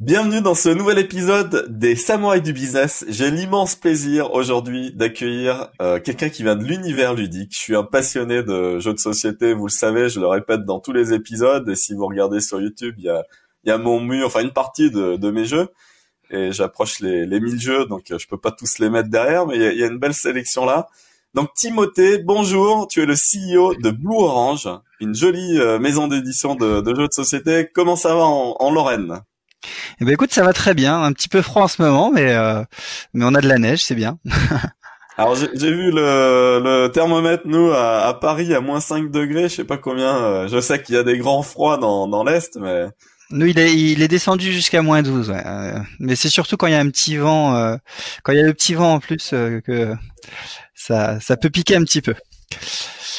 Bienvenue dans ce nouvel épisode des Samouraïs du Business. J'ai l'immense plaisir aujourd'hui d'accueillir euh, quelqu'un qui vient de l'univers ludique. Je suis un passionné de jeux de société, vous le savez, je le répète dans tous les épisodes. Et si vous regardez sur YouTube, il y a, mon mur, enfin une partie de, de mes jeux. Et j'approche les, les 1000 jeux, donc je peux pas tous les mettre derrière, mais il y a, une belle sélection là. Donc Timothée, bonjour, tu es le CEO de Blue Orange, une jolie euh, maison d'édition de, jeux de société. Comment ça va en Lorraine? Eh ben écoute, ça va très bien. Un petit peu froid en ce moment, mais euh, mais on a de la neige, c'est bien. Alors j'ai vu le, le, thermomètre nous à, à, Paris à moins 5 degrés, je sais pas combien. Euh, je sais qu'il y a des grands froids dans, dans l'est, mais nous il est, il est descendu jusqu'à moins 12. Ouais. Euh, mais c'est surtout quand il y a un petit vent, euh, quand il y a le petit vent en plus que ça ça peut piquer un petit peu.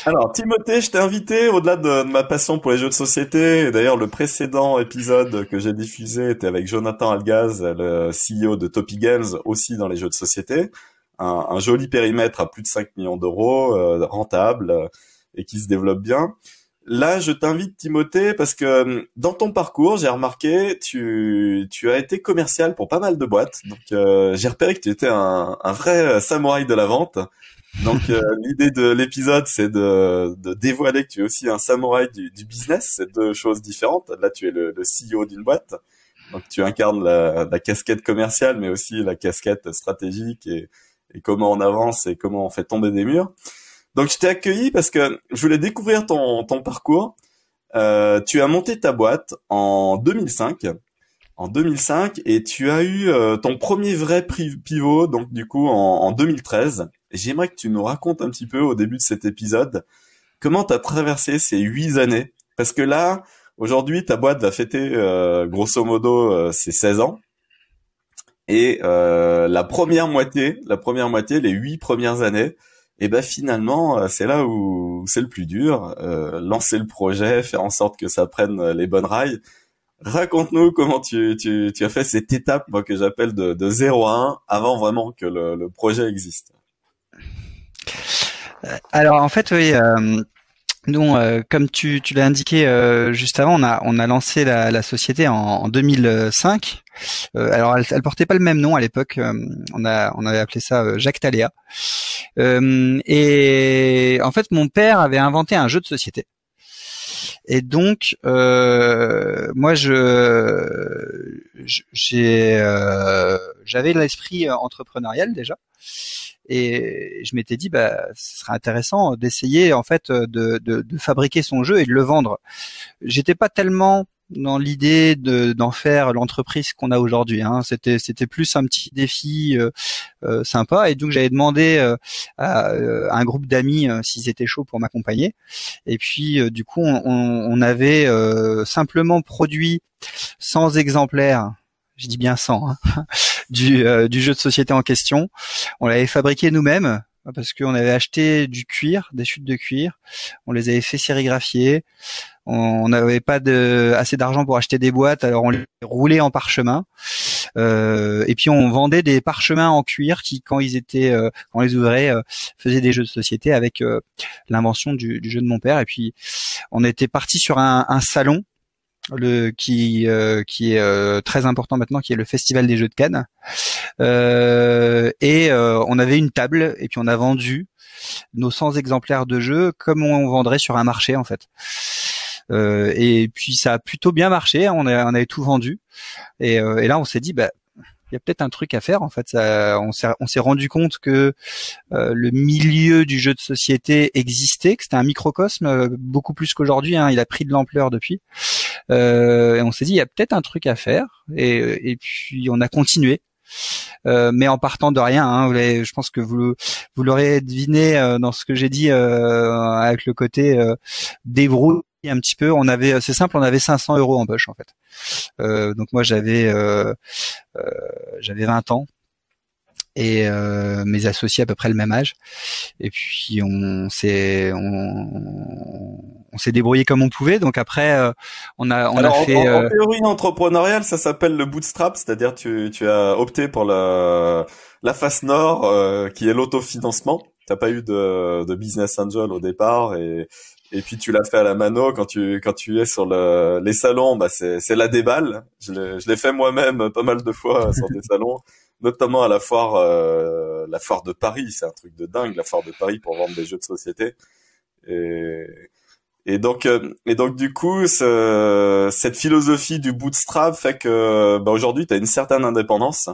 Alors, Timothée, je t'ai invité au-delà de, ma passion pour les jeux de société. D'ailleurs, le précédent épisode que j'ai diffusé était avec Jonathan Algaz, le CEO de Topi Games, aussi dans les jeux de société. Un, joli périmètre à plus de 5 millions d'euros, euh, rentable euh, et qui se développe bien. Là, je t'invite, Timothée, parce que euh, dans ton parcours, j'ai remarqué, tu, tu as été commercial pour pas mal de boîtes. Donc, j'ai repéré que tu étais un vrai samouraï de la vente. Donc euh, l'idée de l'épisode, c'est de, de, dévoiler que tu es aussi un samouraï du, du business. C'est deux choses différentes. Là, tu es le, le CEO d'une boîte, donc tu incarnes la, la, casquette commerciale, mais aussi la casquette stratégique et, et, comment on avance et comment on fait tomber des murs. Donc je t'ai accueilli parce que je voulais découvrir ton, ton parcours. Euh, tu as monté ta boîte en 2005 en 2005 et tu as eu euh, ton premier vrai pivot donc du coup en, en 2013 J'aimerais que tu nous racontes un petit peu au début de cet épisode comment tu as traversé ces huit années? Parce que là, aujourd'hui, ta boîte va fêter euh, grosso modo euh, ses 16 ans. Et euh, la première moitié, la première moitié, les huit premières années, et eh ben finalement, euh, c'est là où c'est le plus dur. Euh, lancer le projet, faire en sorte que ça prenne les bonnes rails. Raconte-nous comment tu, tu, tu, as fait cette étape, moi que j'appelle de, de 0 à 1, avant vraiment que le, le projet existe. Euh, alors en fait, oui. Euh, euh, comme tu, l'as indiqué euh, juste avant, on a, lancé la, société en, en 2005. Euh, alors, elle, portait pas le même nom à l'époque. on a, avait appelé ça Jacques Taléa. et en fait, mon père avait inventé un jeu de société. Et donc, moi, je, j'ai, j'avais l'esprit entrepreneurial déjà. Et je m'étais dit, bah, ce serait intéressant d'essayer en fait de, de, de, fabriquer son jeu et de le vendre. J'étais pas tellement dans l'idée d'en faire l'entreprise qu'on a aujourd'hui. Hein. C'était c'était plus un petit défi euh, euh, sympa et donc j'avais demandé euh, à, un groupe d'amis s'ils étaient chauds pour m'accompagner. Et puis du coup on, on avait simplement produit 100 exemplaires je dis bien 100, hein, du, euh, du jeu de société en question. On l'avait fabriqué nous-mêmes parce qu'on avait acheté du cuir, des chutes de cuir. On les avait fait sérigraphier. On n'avait pas de, assez d'argent pour acheter des boîtes, alors on les roulait en parchemin. Euh, et puis on vendait des parchemins en cuir qui, quand ils étaient, euh, quand on les ouvrait, euh, faisaient des jeux de société avec euh, l'invention du, du, jeu de mon père. Et puis on était parti sur un, un salon le qui euh, est euh, très important maintenant, qui est le Festival des Jeux de Cannes. Euh, et on avait une table et puis on a vendu nos 100 exemplaires de jeux comme on vendrait sur un marché en fait. et puis ça a plutôt bien marché, on, a, on avait tout vendu. Et, là on s'est dit, bah, il y a peut-être un truc à faire. En fait, on s'est rendu compte que le milieu du jeu de société existait, que c'était un microcosme beaucoup plus qu'aujourd'hui. Hein, il a pris de l'ampleur depuis. Euh, et on s'est dit, il y a peut-être un truc à faire. Et, puis on a continué. Euh, mais en partant de rien. Hein, je pense que vous, vous l'aurez deviné euh, dans ce que j'ai dit avec le côté débrouille un petit peu. On avait, c'est simple, on avait 500 euros en poche en fait. Euh, donc moi j'avais euh, euh, j'avais 20 ans et euh, mes associés à peu près le même âge. Et puis on s'est on, on s'est débrouillé comme on pouvait. Donc après euh, on a on Alors, a fait en, en euh, théorie entrepreneuriale, ça s'appelle le bootstrap, c'est-à-dire tu tu as opté pour la la face nord euh, qui est l'autofinancement. T'as pas eu de de business angel au départ et et puis tu l'as fait à la mano quand tu quand tu es sur le, les salons, bah c'est c'est la déballe. Je l'ai fait moi-même pas mal de fois sur des salons, notamment à la foire euh, la foire de Paris. C'est un truc de dingue la foire de Paris pour vendre des jeux de société. Et et donc euh, et donc du coup ce, cette philosophie du bootstrap fait que bah, aujourd'hui tu as une certaine indépendance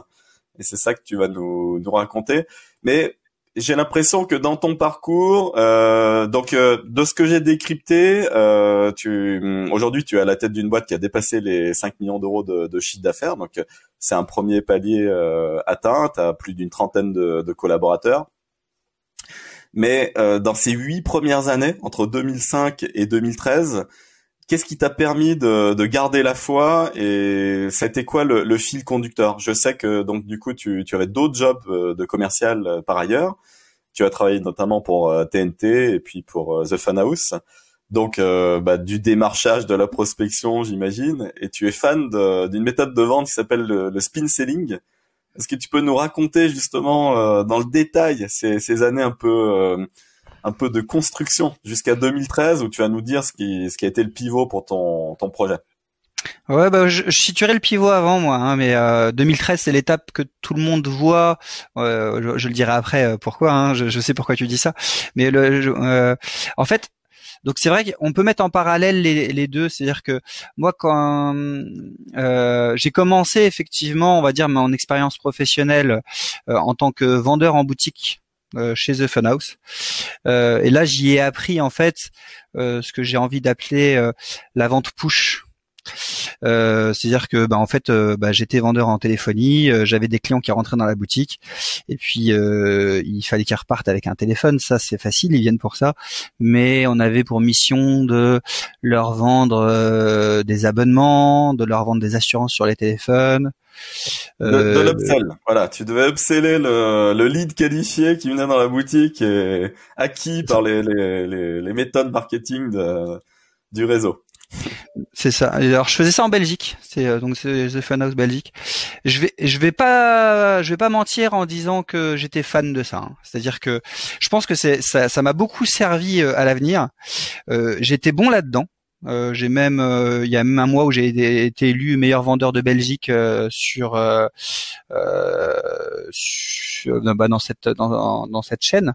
et c'est ça que tu vas nous nous raconter. Mais j'ai l'impression que dans ton parcours, euh, donc euh, de ce que j'ai décrypté, euh, tu hum, aujourd'hui tu es à la tête d'une boîte qui a dépassé les 5 millions d'euros de, de chiffre d'affaires, donc c'est un premier palier euh, atteint. Tu as plus d'une trentaine de, de collaborateurs. Mais euh, dans ces huit premières années, entre 2005 et 2013, qu'est-ce qui t'a permis de, de garder la foi et c'était quoi le, le fil conducteur? Je sais que donc du coup tu, tu avais d'autres jobs euh, de commercial euh, par ailleurs. Tu as travaillé notamment pour euh, TNT et puis pour euh, The Fun House. Donc euh, bah, du démarchage, de la prospection, j'imagine. Et tu es fan d'une méthode de vente qui s'appelle le, le spin selling. Est-ce que tu peux nous raconter justement euh, dans le détail ces, ces années un peu euh, un peu de construction jusqu'à 2013 où tu vas nous dire ce qui ce qui a été le pivot pour ton ton projet. Ouais, bah, je, je situerais le pivot avant moi, hein, mais euh, 2013 c'est l'étape que tout le monde voit. Euh, je, le dirai après euh, pourquoi. Hein, je, sais pourquoi tu dis ça, mais euh, en fait, donc c'est vrai qu'on peut mettre en parallèle les, deux. C'est-à-dire que moi, quand euh, j'ai commencé effectivement, on va dire mon expérience professionnelle euh, en tant que vendeur en boutique euh, chez The Funhouse, euh, et là j'y ai appris en fait euh, ce que j'ai envie d'appeler euh, la vente push. Euh, c'est-à-dire que bah, en fait euh, bah, j'étais vendeur en téléphonie, euh, j'avais des clients qui rentraient dans la boutique et puis euh, il fallait qu'ils repartent avec un téléphone, ça c'est facile, ils viennent pour ça, mais on avait pour mission de leur vendre euh, des abonnements, de leur vendre des assurances sur les téléphones. De, de Euh, l'upsell. Voilà, tu devais upseller le, le lead qualifié qui venait dans la boutique et acquis par les, les, les, les méthodes marketing de, du réseau. C'est ça. Alors je faisais ça en Belgique. C'est euh, donc c'est The Funhouse Belgique. Je vais je vais pas je vais pas mentir en disant que j'étais fan de ça. hein. C'est-à-dire que je pense que c'est ça ça m'a beaucoup servi euh, à l'avenir. Euh, j'étais bon là-dedans. Euh, j'ai même euh, il y a même un mois où j'ai été élu meilleur vendeur de Belgique sur, sur bah, dans cette dans, dans cette chaîne.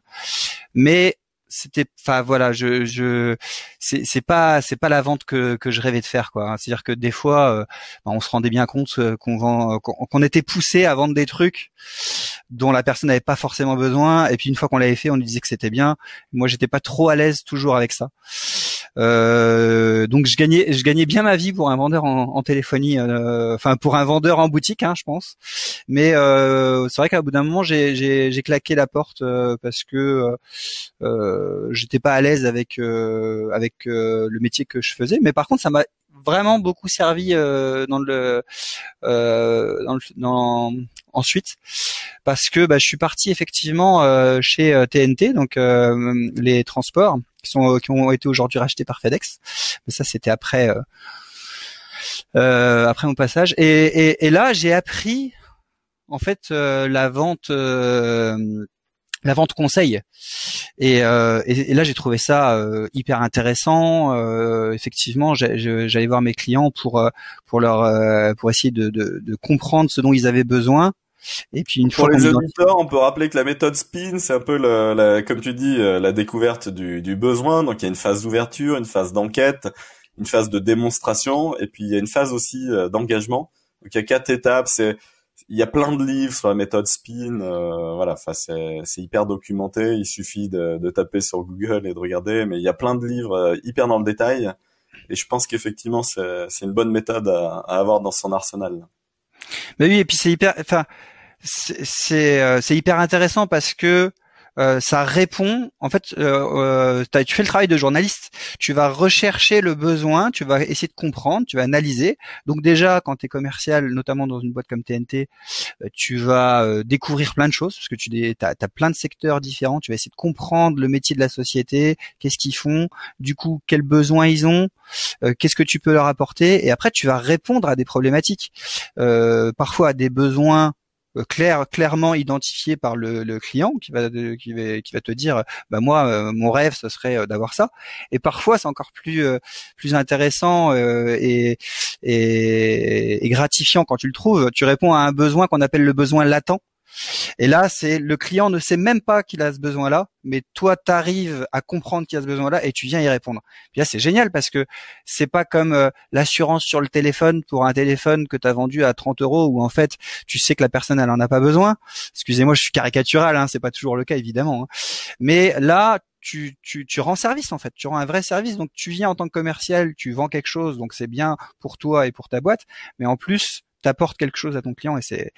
Mais c'était enfin voilà je je c'est c'est pas c'est pas la vente que que je rêvais de faire quoi c'est à dire que des fois euh, bah, on se rendait bien compte euh, qu'on vend qu'on qu'on était poussé à vendre des trucs dont la personne n'avait pas forcément besoin. Et puis une fois qu'on l'avait fait on lui disait que c'était bien. Moi j'étais pas trop à l'aise toujours avec ça. euh, donc je gagnais je gagnais bien ma vie pour un vendeur en, en téléphonie euh, enfin pour un vendeur en boutique hein, je pense. Mais euh, c'est vrai qu'à bout d'un moment j'ai claqué la porte euh, parce que euh, euh, j'étais pas à l'aise avec euh, avec euh, le métier que je faisais. Mais par contre ça m'a vraiment beaucoup servi euh, dans le euh, dans, le, dans ensuite parce que bah, je suis parti effectivement euh, chez euh, TNT donc euh, les transports qui sont qui ont été aujourd'hui rachetés par FedEx. Mais ça c'était après euh, euh, après mon passage. Et, et, et là j'ai appris en fait euh, la vente euh, la vente conseil et, euh, et, et là j'ai trouvé ça euh, hyper intéressant euh, effectivement j'allais voir mes clients pour euh, pour leur euh, pour essayer de, de, de comprendre ce dont ils avaient besoin et puis une Pour fois les auditeurs, on peut rappeler que la méthode SPIN, c'est un peu, le, la, comme tu dis, euh, la découverte du, du besoin. Donc il y a une phase d'ouverture, une phase d'enquête, une phase de démonstration, et puis il y a une phase aussi d'engagement. Donc il y a quatre étapes. C'est il y a plein de livres sur la méthode SPIN. euh, voilà, enfin c'est hyper documenté. Il suffit de, de taper sur Google et de regarder. Mais il y a plein de livres euh, hyper dans le détail. Et je pense qu'effectivement c'est une bonne méthode à, à avoir dans son arsenal. Mais oui, et puis c'est hyper, enfin, c'est c'est euh, c'est hyper intéressant parce que euh, ça répond. En fait, euh, euh tu fais le travail de journaliste. Tu vas rechercher le besoin, tu vas essayer de comprendre, tu vas analyser. Donc déjà, quand tu es commercial, notamment dans une boîte comme TNT, euh, tu vas découvrir plein de choses parce que tu as, as, plein de secteurs différents. Tu vas essayer de comprendre le métier de la société, qu'est-ce qu'ils font, du coup, quels besoins ils ont, qu'est-ce que tu peux leur apporter. Et après, tu vas répondre à des problématiques, parfois à des besoins euh, clair, clairement identifié par le, client qui va, qui va qui va te dire bah moi euh, mon rêve ce serait euh, d'avoir ça et parfois c'est encore plus plus intéressant et, et gratifiant quand tu le trouves. Tu réponds à un besoin qu'on appelle le besoin latent et là, c'est le client ne sait même pas qu'il a ce besoin-là, mais toi, tu arrives à comprendre qu'il a ce besoin-là et tu viens y répondre. Puis là, c'est génial parce que c'est pas comme euh, l'assurance sur le téléphone pour un téléphone que tu as vendu à 30 euros où en fait, tu sais que la personne, elle en a pas besoin. Excusez-moi, je suis caricatural, hein, c'est pas toujours le cas évidemment. Hein. Mais là, tu, tu, tu rends service en fait, tu rends un vrai service. Donc tu viens en tant que commercial, tu vends quelque chose, donc c'est bien pour toi et pour ta boîte. Mais en plus, t'apportes quelque chose à ton client et c'est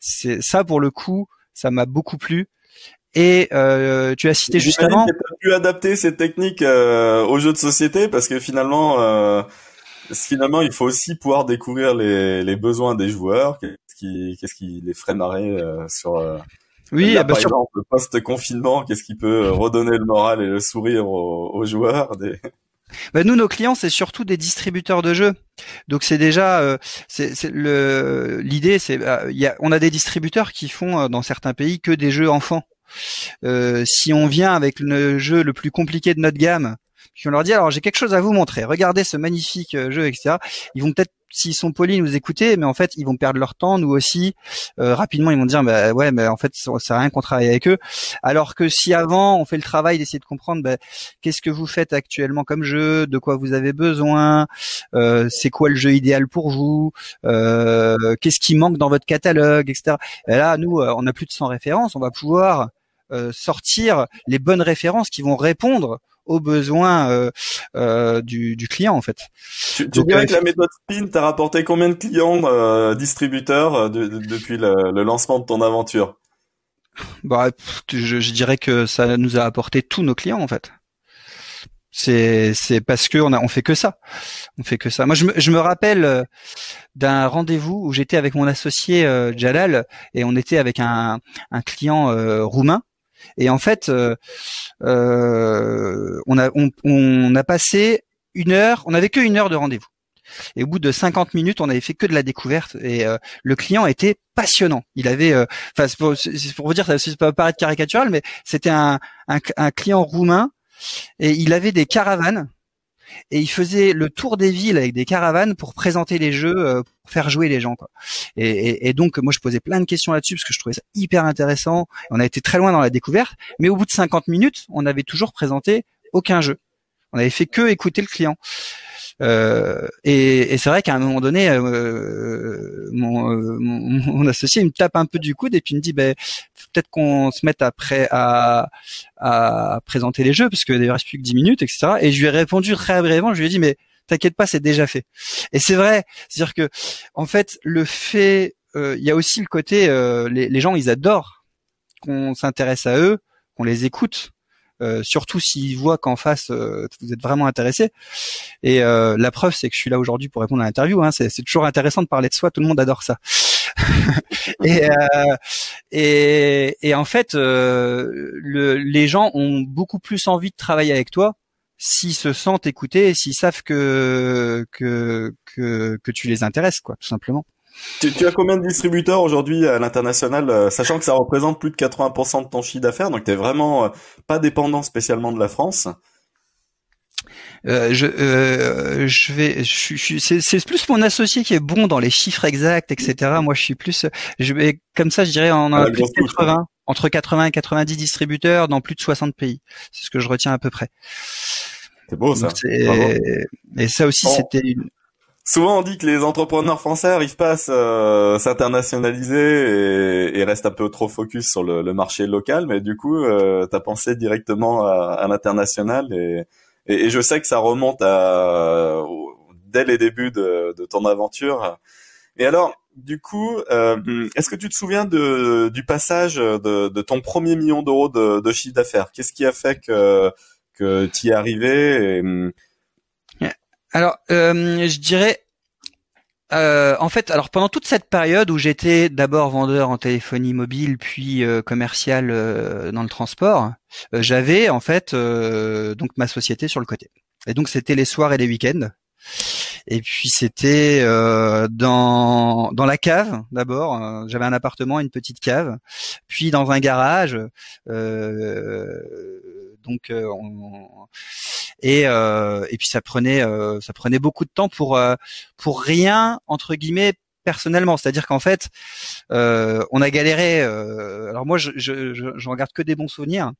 c'est ça pour le coup ça m'a beaucoup plu. Et euh, tu as cité justement tu pu adapter ces techniques euh, aux jeux de société parce que finalement euh, finalement il faut aussi pouvoir découvrir les, les besoins des joueurs qu'est-ce qui qu'est-ce qui les ferait marrer sur oui, là, par exemple, le post-confinement, qu'est-ce qui peut redonner le moral et le sourire aux, aux joueurs des... Bah, nous, nos clients, c'est surtout des distributeurs de jeux. Donc c'est déjà, euh, l'idée, c'est, euh, on a des distributeurs qui font euh, dans certains pays que des jeux enfants. Euh, si on vient avec le jeu le plus compliqué de notre gamme, puis on leur dit alors j'ai quelque chose à vous montrer, regardez ce magnifique jeu, etc. Ils vont peut-être s'ils sont polis, nous écouter, mais en fait, ils vont perdre leur temps, nous aussi. Euh, rapidement, ils vont dire, bah ouais, mais en fait, ça rien qu'on travaille avec eux. Alors que si avant, on fait le travail d'essayer de comprendre, bah, qu'est-ce que vous faites actuellement comme jeu, de quoi vous avez besoin, euh, c'est quoi le jeu idéal pour vous, euh, qu'est-ce qui manque dans votre catalogue, etc. Et là, nous, on a plus de 100 références, on va pouvoir sortir les bonnes références qui vont répondre aux besoins euh, euh, du, du, client en fait. Tu, tu dirais que la méthode Spin t'a rapporté combien de clients euh, distributeurs euh, de, depuis le, le, lancement de ton aventure? Bah, je, je, dirais que ça nous a apporté tous nos clients en fait. C'est c'est parce que on a on fait que ça, on fait que ça. Moi je me je me rappelle euh, d'un rendez-vous où j'étais avec mon associé Jalal et on était avec un un client roumain et en fait, euh, euh, on, a, passé une heure, on n'avait que une heure de rendez-vous. Et au bout de 50 minutes, on avait fait que de la découverte et euh, le client était passionnant. Il avait, enfin, pour, vous dire, ça ne peut paraître caricatural, mais c'était un, client roumain et il avait des caravanes et il faisait le tour des villes avec des caravanes pour présenter les jeux, euh, pour faire jouer les gens. Et, et, donc moi je posais plein de questions là-dessus parce que je trouvais ça hyper intéressant. On a été très loin dans la découverte, mais au bout de 50 minutes, on n'avait toujours présenté aucun jeu. On avait fait que écouter le client. Euh, et, et c'est vrai qu'à un moment donné, euh, euh mon, mon, associé il me tape un peu du coude et puis me dit, ben, peut-être qu'on se mette à, présenter les jeux parce que il reste plus que 10 minutes, etc. Et je lui ai répondu très brièvement, je lui ai dit, mais t'inquiète pas, c'est déjà fait. Et c'est vrai, c'est-à-dire que en fait, le fait, euh, il y a aussi le côté, les, les gens, ils adorent qu'on s'intéresse à eux, qu'on les écoute. Euh, surtout s'ils voient qu'en face euh, vous êtes vraiment intéressé. Et euh, la preuve, c'est que je suis là aujourd'hui pour répondre à l'interview. Hein. C'est, toujours intéressant de parler de soi. Tout le monde adore ça. et, et, et, en fait, le, les gens ont beaucoup plus envie de travailler avec toi s'ils se sentent écoutés et s'ils savent que, que que que tu les intéresses, quoi, tout simplement. Tu, tu, as combien de distributeurs aujourd'hui à l'international, euh, sachant que ça représente plus de 80% de ton chiffre d'affaires, donc tu vraiment euh, pas dépendant spécialement de la France? Euh, je, euh, je vais, je, je, c'est plus mon associé qui est bon dans les chiffres exacts, etc. Moi, je suis plus, je vais comme ça, je dirais, plus 80, entre 80 et 90 distributeurs dans plus de 60 pays. C'est ce que je retiens à peu près. C'est beau ça. et ça aussi, c'était une, Souvent on dit que les entrepreneurs français arrivent pas à s'internationaliser et, restent un peu trop focus sur le, marché local, mais du coup, euh, tu as pensé directement à, l'international et, et, je sais que ça remonte à dès les débuts de, ton aventure. Et alors, du coup, euh, est-ce que tu te souviens de, du passage de, de ton premier million d'euros de, de, chiffre d'affaires? Qu'est-ce qui a fait que, que tu y es arrivé? Alors, euh, je dirais, euh, en fait, alors pendant toute cette période où j'étais d'abord vendeur en téléphonie mobile, puis euh, commercial euh, dans le transport, euh, j'avais en fait donc ma société sur le côté. Et donc c'était les soirs et les week-ends. Et puis c'était dans dans la cave d'abord. Euh, j'avais un appartement, une petite cave, puis dans un garage. Euh, donc on, et et puis ça prenait ça prenait beaucoup de temps pour pour rien entre guillemets personnellement, c'est-à-dire qu'en fait, euh, on a galéré. Euh, alors moi, je, je, je, regarde que des bons souvenirs,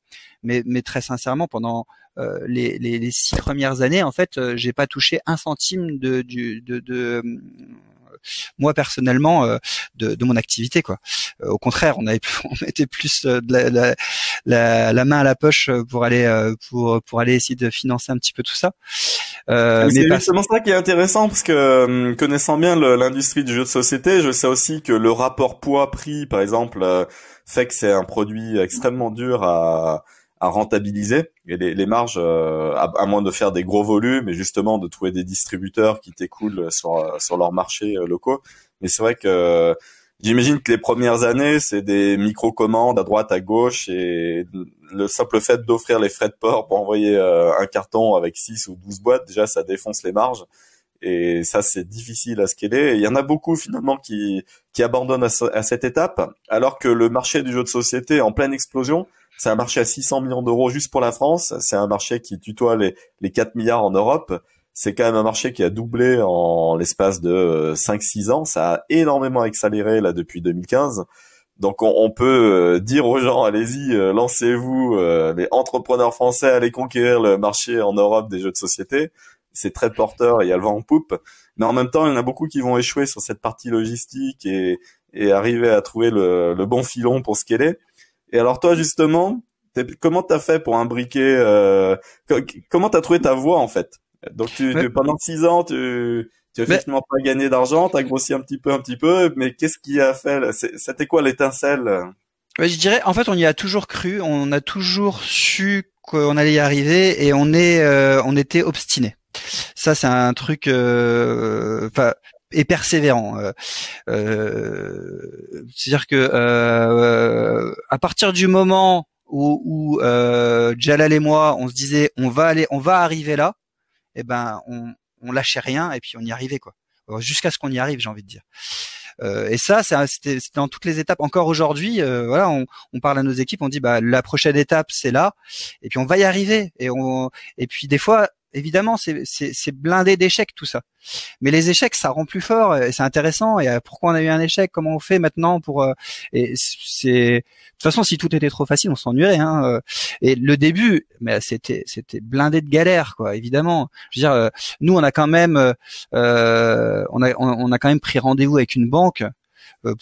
mais, mais très sincèrement, pendant euh, les, les, les, six premières années, en fait, j'ai pas touché un centime de, du, de, de moi personnellement euh, de, de, mon activité quoi. Euh, au contraire, on avait on mettait plus euh, de la, la, la, la, main à la poche pour aller pour pour aller essayer de financer un petit peu tout ça. Euh, c'est justement ça qui est intéressant parce que connaissant bien l'industrie du jeu de société, je sais aussi que le rapport poids-prix, par exemple, fait que c'est un produit extrêmement dur à à rentabiliser et les, les marges euh, à, moins de faire des gros volumes et justement de trouver des distributeurs qui t'écoulent sur sur leurs marchés euh, locaux mais c'est vrai que j'imagine que les premières années c'est des micro commandes à droite à gauche et le simple fait d'offrir les frais de port pour envoyer euh, un carton avec 6 ou 12 boîtes déjà ça défonce les marges et ça c'est difficile à scaler. Il y en a beaucoup finalement qui qui abandonnent à, à, cette étape, alors que le marché du jeu de société est en pleine explosion. C'est un marché à 600 millions d'euros juste pour la France. C'est un marché qui tutoie les, les 4 milliards en Europe. C'est quand même un marché qui a doublé en l'espace de 5-6 euh, ans. Ça a énormément accéléré là depuis 2015. Donc on, peut euh, dire aux gens, allez-y, euh, lancez-vous, les entrepreneurs français, allez conquérir le marché en Europe des jeux de société. C'est très porteur, il y a le vent en poupe. Mais en même temps, il y en a beaucoup qui vont échouer sur cette partie logistique et, et arriver à trouver le, le bon filon pour ce qu'elle est. Et alors toi justement, comment t'as fait pour imbriquer euh, Comment t'as trouvé ta voie en fait? Donc tu, pendant six ans, tu tu as effectivement pas gagné d'argent, t'as grossi un petit peu, un petit peu, mais qu'est-ce qui a fait C'était quoi l'étincelle? Ouais, Je dirais, en fait, on y a toujours cru, on a toujours su qu'on allait y arriver, et on est, euh, on était obstiné. Ça, c'est un truc. Euh, enfin, et persévérant. Euh, euh, C'est-à-dire que euh, à partir du moment où, où euh, Jalal et moi, on se disait on va aller, on va arriver là, et eh ben on, on lâchait rien et puis on y arrivait quoi. Jusqu'à ce qu'on y arrive, j'ai envie de dire. Euh, et ça, c'était dans toutes les étapes. Encore aujourd'hui, euh, voilà, on, on, parle à nos équipes, on dit bah la prochaine étape c'est là, et puis on va y arriver. Et on, et puis des fois, évidemment, c'est blindé d'échecs tout ça. Mais les échecs, ça rend plus fort et c'est intéressant. Et euh, pourquoi on a eu un échec Comment on fait maintenant pour euh, Et c'est de toute façon, si tout était trop facile, on s'ennuierait. Hein. Euh. Et le début, mais c'était blindé de galères, quoi. Évidemment. Je veux dire, nous, on a quand même on a on a quand même pris rendez-vous avec une banque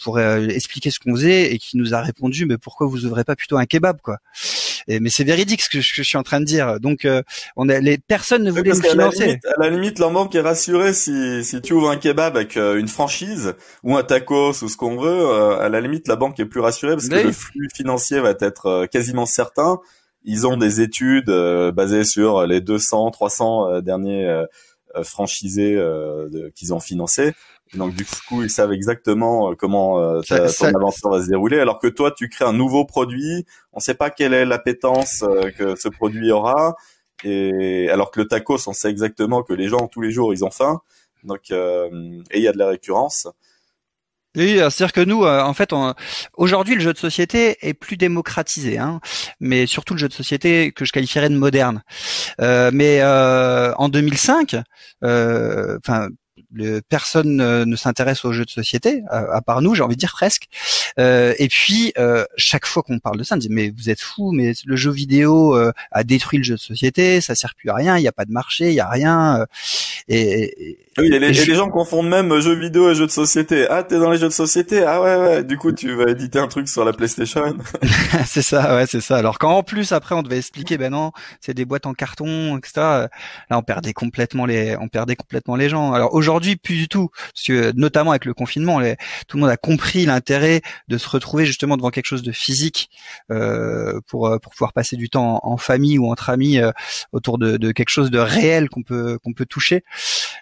pour expliquer ce qu'on faisait et qui nous a répondu mais pourquoi vous ouvrez pas plutôt un kebab quoi? Et, mais c'est véridique ce que, je, suis en train de dire. Donc euh, on a, les personnes ne voulaient nous financer. à la limite leur banque est rassurée si, si tu ouvres un kebab avec une franchise ou un tacos ou ce qu'on veut à la limite la banque est plus rassurée parce que le flux financier va être quasiment certain. Ils ont des études basées sur les 200 300 derniers franchisés qu'ils ont financés donc du coup, ils savent exactement euh, comment euh, ta, ton aventure va se dérouler. Alors que toi, tu crées un nouveau produit, on ne sait pas quelle est l'appétence euh, que ce produit aura. Et alors que le tacos, on sait exactement que les gens tous les jours, ils ont faim. Donc et il y a de la récurrence. Oui, c'est-à-dire que nous, en fait, aujourd'hui, le jeu de société est plus démocratisé, hein, mais surtout le jeu de société que je qualifierais de moderne. Euh, mais euh, en 2005, enfin le, personne ne s'intéresse aux jeux de société, à, part nous, j'ai envie de dire presque. Euh, et puis euh, chaque fois qu'on parle de ça, on dit mais vous êtes fou, mais le jeu vidéo euh, a détruit le jeu de société, ça sert plus à rien, il n'y a pas de marché, il y a rien. et, oui, et les, gens confondent même jeux vidéo et jeux de société. Ah, t'es dans les jeux de société? Ah ouais, ouais. Du coup, tu vas éditer un truc sur la PlayStation. c'est ça, ouais, c'est ça. Alors quand en plus après on devait expliquer, ben non, c'est des boîtes en carton, etc. Là, on perdait complètement les, on perdait complètement les gens. Alors aujourd'hui aujourd'hui, plus du tout, parce que notamment avec le confinement, tout le monde a compris l'intérêt de se retrouver justement devant quelque chose de physique euh, pour euh, pour pouvoir passer du temps en, famille ou entre amis euh, autour de, de, quelque chose de réel qu'on peut qu'on peut toucher.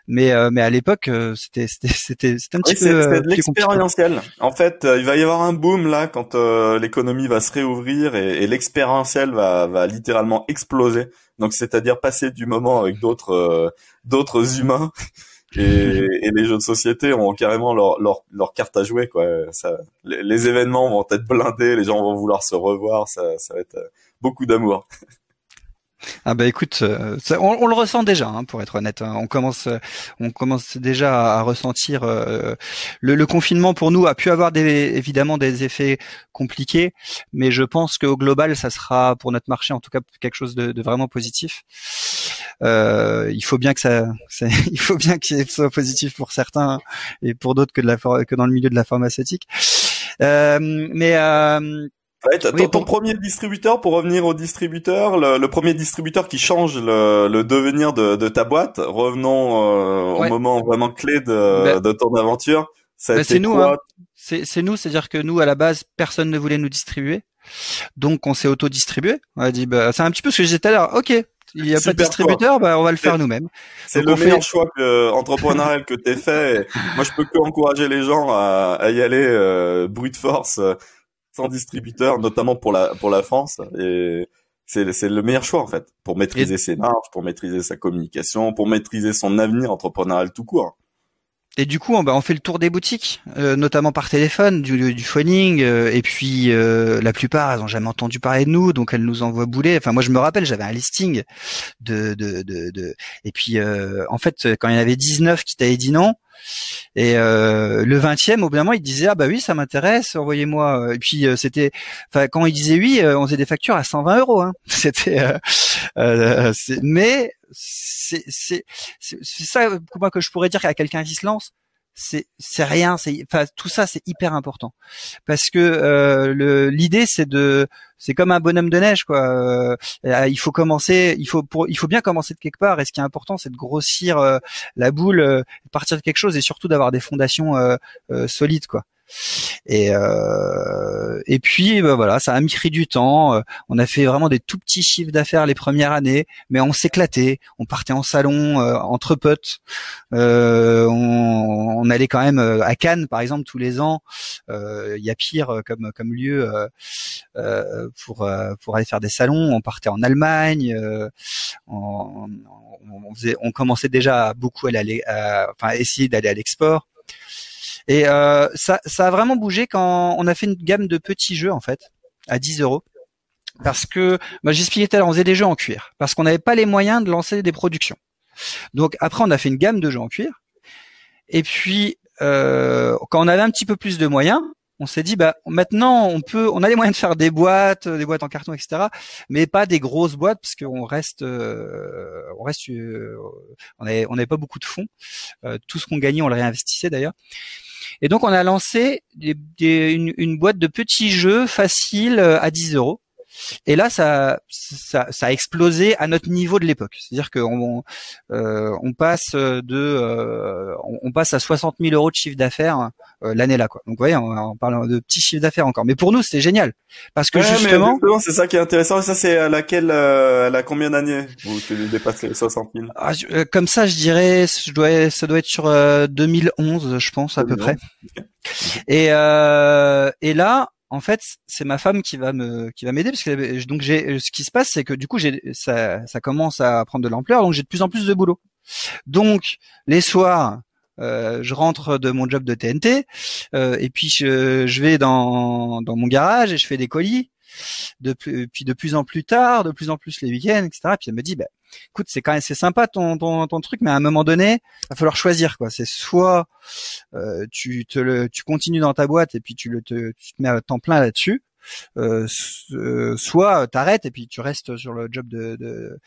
Mais euh, mais à l'époque, c'était c'était c'était c'était un petit peu l'expérientiel. En fait, il va y avoir un boom là quand l'économie va se réouvrir et, et l'expérientiel va va littéralement exploser. Donc c'est-à-dire passer du moment avec d'autres d'autres humains et, et, les jeux de société ont carrément leur, leur, leur carte à jouer quoi. Ça, les, événements vont être blindés, les gens vont vouloir se revoir, ça, ça va être euh, beaucoup d'amour. Ah bah écoute, euh, on, le ressent déjà, hein, pour être honnête. Hein. On commence, euh, on commence déjà à, ressentir. le, confinement pour nous a pu avoir des, évidemment des effets compliqués, mais je pense qu'au global, ça sera pour notre marché en tout cas quelque chose de, de vraiment positif. Euh, il faut bien que ça, il faut bien qu'il soit positif pour certains et pour d'autres que de la que dans le milieu de la pharmaceutique. Euh, mais euh, Ouais, ton, premier distributeur, pour revenir au distributeur, le, premier distributeur qui change le, le devenir de, de, ta boîte, revenons au moment vraiment clé de, ben de ton aventure. Ben c'est nous, hein. c'est nous, c'est-à-dire que nous à la base personne ne voulait nous distribuer, donc on s'est auto-distribué. On a dit, bah, c'est un petit peu ce que je disais tout à l'heure. Ok, il n'y a pas de distributeur, bah, on va le faire nous-mêmes. C'est le meilleur choix que, entrepreneurial que t'aies fait. moi, je peux que encourager les gens à, à y aller euh, brute force, euh, sans distributeur, notamment pour la pour la France. Et c'est c'est le meilleur choix en fait pour maîtriser ses marges, pour maîtriser sa communication, pour maîtriser son avenir entrepreneurial tout court. Et du coup, on, bah, fait le tour des boutiques, euh, notamment par téléphone, du, du phoning, euh, et puis euh, la plupart, elles ont jamais entendu parler de nous, donc elles nous envoient bouler. Enfin, moi, je me rappelle, j'avais un listing de... et puis en fait, quand il y en avait 19 qui t'avaient dit non, et le 20e, au bout d'un moment, il disait ah bah oui, ça m'intéresse, envoyez-moi. Et puis c'était, enfin quand il disait oui, on faisait des factures à 120 euros. Hein. C'était, mais c'est c'est c'est ça moi que je pourrais dire à quelqu'un qui se lance c'est rien c'est enfin tout ça c'est hyper important. Parce que euh, l'idée c'est de c'est comme un bonhomme de neige quoi. Euh, il faut commencer il faut pour, il faut bien commencer de quelque part. Et ce qui est important c'est de grossir euh, la boule euh, partir de quelque chose et surtout d'avoir des fondations solides quoi et euh, et puis bah, voilà, ça a mis du temps. Euh, on a fait vraiment des tout petits chiffres d'affaires les premières années, mais on s'éclatait. On partait en salon euh, entre potes. On, on, allait quand même à Cannes, par exemple, tous les ans. Il y a pire comme comme lieu pour pour aller faire des salons. On partait en Allemagne. On, on, faisait, on commençait déjà beaucoup à aller, enfin essayer d'aller à l'export. Et euh, ça, ça a vraiment bougé quand on a fait une gamme de petits jeux en fait à 10 euros. Parce que, bah, j'expliquais tout à l'heure, on faisait des jeux en cuir, parce qu'on n'avait pas les moyens de lancer des productions. Donc après, on a fait une gamme de jeux en cuir. Et puis, euh, quand on avait un petit peu plus de moyens, on s'est dit, bah maintenant, on peut, on a les moyens de faire des boîtes, des boîtes en carton, etc. Mais pas des grosses boîtes, parce qu'on reste, euh, on reste, euh, on n'avait avait pas beaucoup de fonds. Euh, tout ce qu'on gagnait, on le réinvestissait d'ailleurs. Et donc on a lancé une, une, boîte de petits jeux faciles euh, à 10 euros. Et là, ça, ça, ça, a explosé à notre niveau de l'époque. C'est-à-dire qu'on euh, on passe de, euh, on, passe à 60 000 euros de chiffre d'affaires euh, l'année là, quoi. Donc, vous voyez, on, parle de petits chiffres d'affaires encore. Mais pour nous, c'est génial parce que justement, c'est ça qui est intéressant. Et ça, c'est à laquelle, euh, à combien d'années vous dépassez les 60 000 ah, euh, Comme ça, je dirais, je dois, ça doit être sur 2011, je pense à peu près. Et, et là, en fait, c'est ma femme qui va me qui va m'aider parce que donc j'ai ce qui se passe c'est que du coup j'ai ça ça commence à prendre de l'ampleur donc j'ai de plus en plus de boulot. Donc les soirs euh, je rentre de mon job de TNT euh, et puis je, je vais dans dans mon garage et je fais des colis de puis de plus en plus tard, de plus en plus les week-ends, etc. Puis elle me dit, bah, écoute, c'est quand même c'est sympa ton, ton, ton truc, mais à un moment donné, va falloir choisir quoi. C'est soit euh, tu te le, tu continues dans ta boîte et puis tu le te, tu te mets à temps plein là-dessus, euh, euh soit t'arrêtes et puis tu restes sur le job de, de...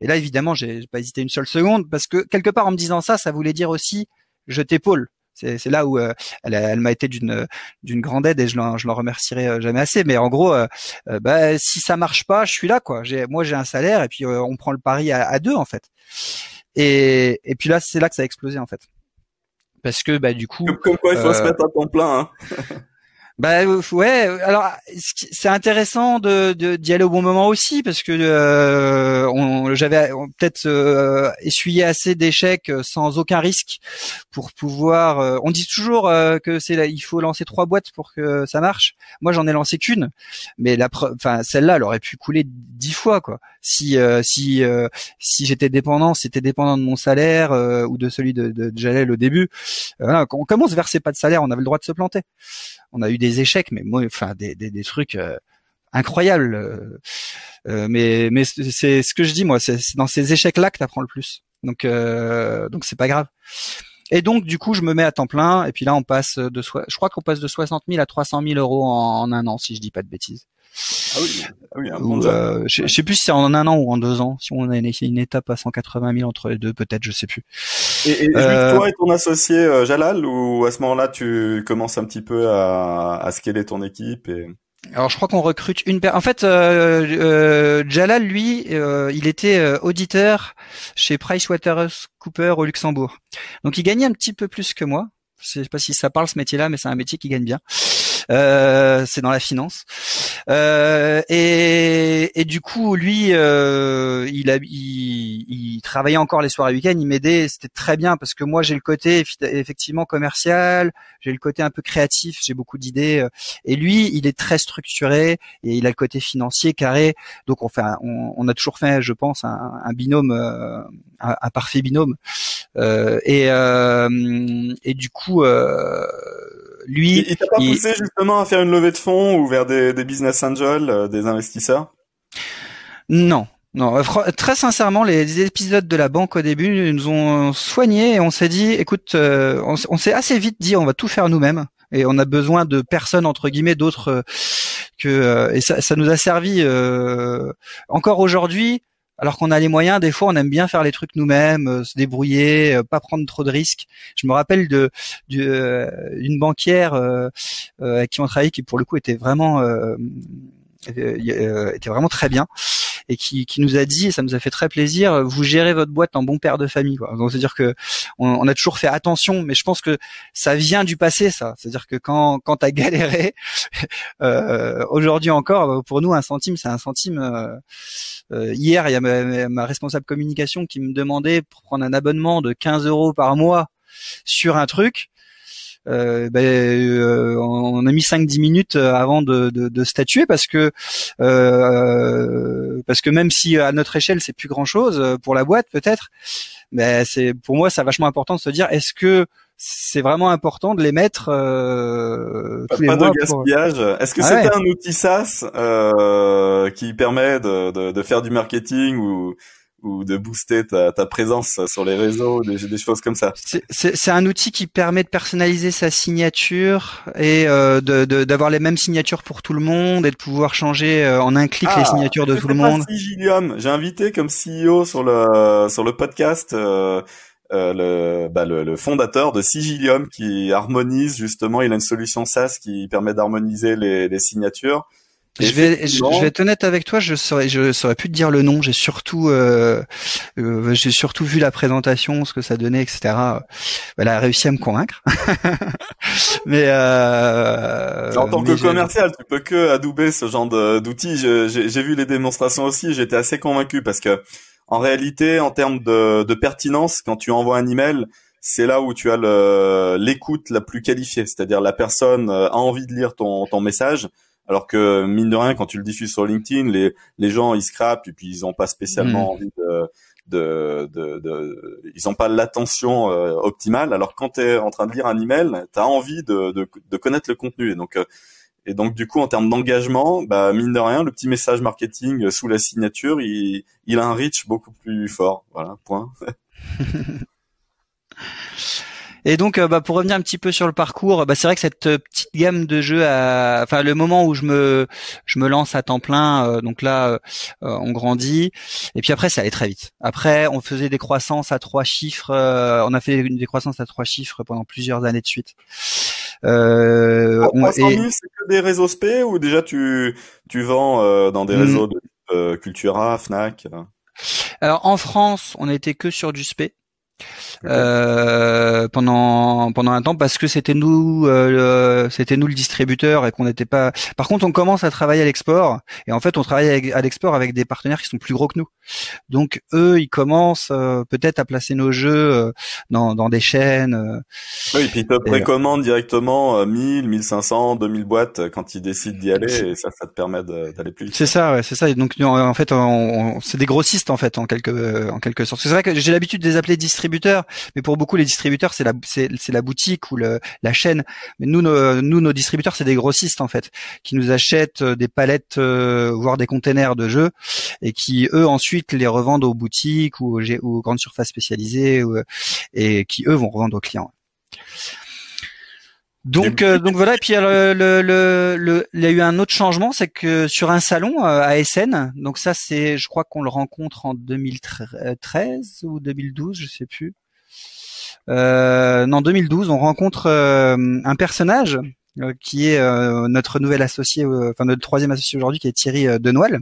Et là, évidemment, j'ai pas hésité une seule seconde parce que quelque part en me disant ça, ça voulait dire aussi je t'épaule. C'est là où euh, elle, elle m'a été d'une d'une grande aide et je l'en je l'en remercierai euh, jamais assez. Mais en gros, euh, bah, si ça marche pas, je suis là quoi. Moi j'ai un salaire et puis on prend le pari à, deux en fait. Et et puis là c'est là que ça a explosé en fait. parce que bah du coup. Comme, quoi, il faut se mettre à temps plein. Hein. Bah ouais. Alors c'est intéressant de d'y aller au bon moment aussi parce que euh, j'avais peut-être euh, essuyé assez d'échecs euh, sans aucun risque pour pouvoir. Euh, on dit toujours que c'est il faut lancer trois boîtes pour que ça marche. Moi j'en ai lancé qu'une, mais la enfin celle-là elle aurait pu couler dix fois quoi. Si si si j'étais dépendant, c'était dépendant de mon salaire ou de celui de, de, Jalel au début. Voilà, on commence à verser pas de salaire, on avait le droit de se planter on a eu échecs, mais moi, enfin des, des, des trucs euh, incroyables. Euh, euh, mais mais c'est ce que je dis moi, c'est dans ces échecs-là que t'apprends le plus. Donc donc c'est pas grave. Et donc du coup, je me mets à temps plein. Et puis là, on passe de je crois qu'on passe de 60 000 à 300 000 euros en, un an, si je dis pas de bêtises. Ah oui, ah oui un je, sais plus si c'est en un an ou en deux ans. Si on a une, une étape à 180 000 entre les deux, peut-être, je sais plus. Et, et euh, toi et ton associé euh, Jalal, ou à ce moment-là tu commences un petit peu à, à scaler ton équipe et... Alors je crois qu'on recrute une personne. En fait, euh, euh, Jalal, lui, euh, il était euh, auditeur chez PricewaterhouseCoopers au Luxembourg. Donc il gagnait un petit peu plus que moi. Je sais pas si ça parle ce métier-là, mais c'est un métier qui gagne bien. Euh, c'est dans la finance. Euh, et, et, du coup, lui, euh, il, a, il, il, travaillait encore les soirs et week-ends. Il m'aidait. C'était très bien parce que moi, j'ai le côté effectivement commercial, j'ai le côté un peu créatif, j'ai beaucoup d'idées. Et lui, il est très structuré et il a le côté financier carré. Donc, on fait, on, on a toujours fait, je pense, un, un binôme, un, un, parfait binôme. et, et du coup. Euh, lui, il, t'a pas poussé justement à faire une levée de fonds ou vers des, des business angels, euh, des investisseurs? Non, non, très sincèrement, les épisodes de la banque au début nous ont soignés et on s'est dit, écoute, euh, on, s'est assez vite dit, on va tout faire nous-mêmes et on a besoin de personnes entre guillemets d'autres euh, que et ça, ça, nous a servi encore aujourd'hui alors qu'on a les moyens, des fois, on aime bien faire les trucs nous-mêmes, euh, se débrouiller, euh, pas prendre trop de risques. Je me rappelle de d'une euh, banquière avec qui on travaillait, qui pour le coup était vraiment était vraiment très bien et qui, qui nous a dit, et ça nous a fait très plaisir, vous gérez votre boîte en bon père de famille. Quoi. Donc c'est-à-dire que on, on, a toujours fait attention, mais je pense que ça vient du passé, ça. C'est-à-dire que quand quand t'as galéré, euh, aujourd'hui encore, pour nous un centime, c'est un centime. Euh, euh, hier, il y a ma, ma, responsable communication qui me demandait pour prendre un abonnement de 15 euros par mois sur un truc. Euh, ben, euh, on a mis 5-10 minutes euh, avant de, de, de, statuer parce que euh, parce que même si à notre échelle c'est plus grand chose pour la boîte peut-être, mais ben, c'est pour moi c'est vachement important de se dire est-ce que c'est vraiment important de les mettre euh, tous pas mois de gaspillage. Est-ce que ah c'est un outil SaaS euh, qui permet de, de, de, faire du marketing ou ou de booster ta, ta présence sur les réseaux, des, des choses comme ça. C'est un outil qui permet de personnaliser sa signature et euh, d'avoir les mêmes signatures pour tout le monde et de pouvoir changer euh, en un clic les ah, signatures de tout le monde. Sigilium, j'ai invité comme CEO sur le sur le podcast euh, euh, le, bah, le, le, fondateur de Sigilium qui harmonise justement, il a une solution SaaS qui permet d'harmoniser les, les signatures je vais, je, vais être honnête avec toi, je saurais, je saurais plus te dire le nom. J'ai surtout, euh, euh, j'ai surtout vu la présentation, ce que ça donnait, etc. Elle a réussi à me convaincre. mais euh, en tant que commercial, tu peux que adouber ce genre d'outils. J'ai vu les démonstrations aussi, j'étais assez convaincu parce que en réalité, en termes de, de pertinence, quand tu envoies un email, c'est là où tu as l'écoute la plus qualifiée, c'est-à-dire la personne a envie de lire ton, ton message alors que mine de rien, quand tu le diffuses sur LinkedIn, les, les gens ils scrapent et puis ils ont pas spécialement hmm. envie de, de, de, de, ils ont pas l'attention euh, optimale. Alors quand tu es en train de lire un email, tu as envie de, de, de, connaître le contenu et donc euh, et donc du coup en termes d'engagement, bah mine de rien, le petit message marketing sous la signature, il, il a un reach beaucoup plus fort. Voilà, point. Et donc, euh, bah, pour revenir un petit peu sur le parcours, bah, c'est vrai que cette euh, petite gamme de jeux, enfin le moment où je me je me lance à temps plein, euh, donc là, on grandit. Et puis après, ça allait très vite. Après, on faisait des croissances à trois chiffres. on a fait des croissances à trois chiffres pendant plusieurs années de suite. Euh, on, c'est que des réseaux SP ou déjà tu tu vends dans des hmm. réseaux de Cultura, Fnac Alors en France, on n'était que sur du SP. Euh, pendant pendant un temps parce que c'était nous euh, c'était nous le distributeur et qu'on n'était pas. Par contre, on commence à travailler à l'export et en fait, on travaille à l'export avec des partenaires qui sont plus gros que nous. Donc eux, ils commencent euh, peut-être à placer nos jeux euh, dans dans des chaînes. oui, et puis ils te précommandent directement 1000, 1500, 2000 boîtes quand ils décident d'y aller et ça, ça te permet d'aller plus vite. C'est ça, ouais, c'est ça. Et donc en fait, on, c'est des grossistes en fait en quelque en quelque sorte. C'est vrai que j'ai l'habitude de les appeler distributeurs mais pour beaucoup les distributeurs c'est la c'est la boutique ou la chaîne. Mais nous nos, nous distributeurs c'est des grossistes en fait qui nous achètent euh, des palettes euh, voire des containers de jeux et qui eux ensuite les revendent aux boutiques ou aux, aux grandes surfaces spécialisées et qui eux vont revendre aux clients. Donc, euh, donc voilà. Et puis le, le, le, il y a eu un autre changement, c'est que sur un salon à SN, donc ça c'est, je crois qu'on le rencontre en 2013 ou 2012, je sais plus. Euh, en 2012, on rencontre euh, un personnage euh, qui est euh, notre nouvel associé, enfin notre troisième associé aujourd'hui, qui est Thierry Denoël,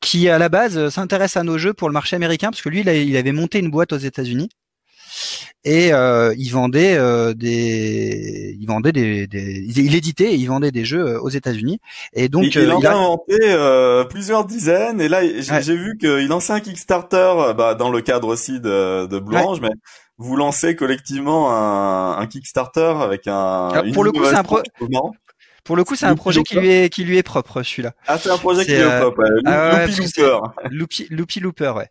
qui à la base s'intéresse à nos jeux pour le marché américain, parce que lui, il avait monté une boîte aux États-Unis et euh, il vendait euh, des, il vendait des, des, il éditait et il vendait des jeux euh, aux États-Unis. Et donc il, en a inventé euh, plusieurs dizaines. Et là, j'ai vu qu'il lançait un Kickstarter, bah, dans le cadre aussi de, de Blanche, mais vous lancez collectivement un, un Kickstarter avec un. pour le coup, c'est un pro... Pour le coup, c'est un projet qui lui est qui lui est propre, celui-là. Ah, c'est un projet qui lui est propre. Ah Loopy Looper. Loopy, Looper, ouais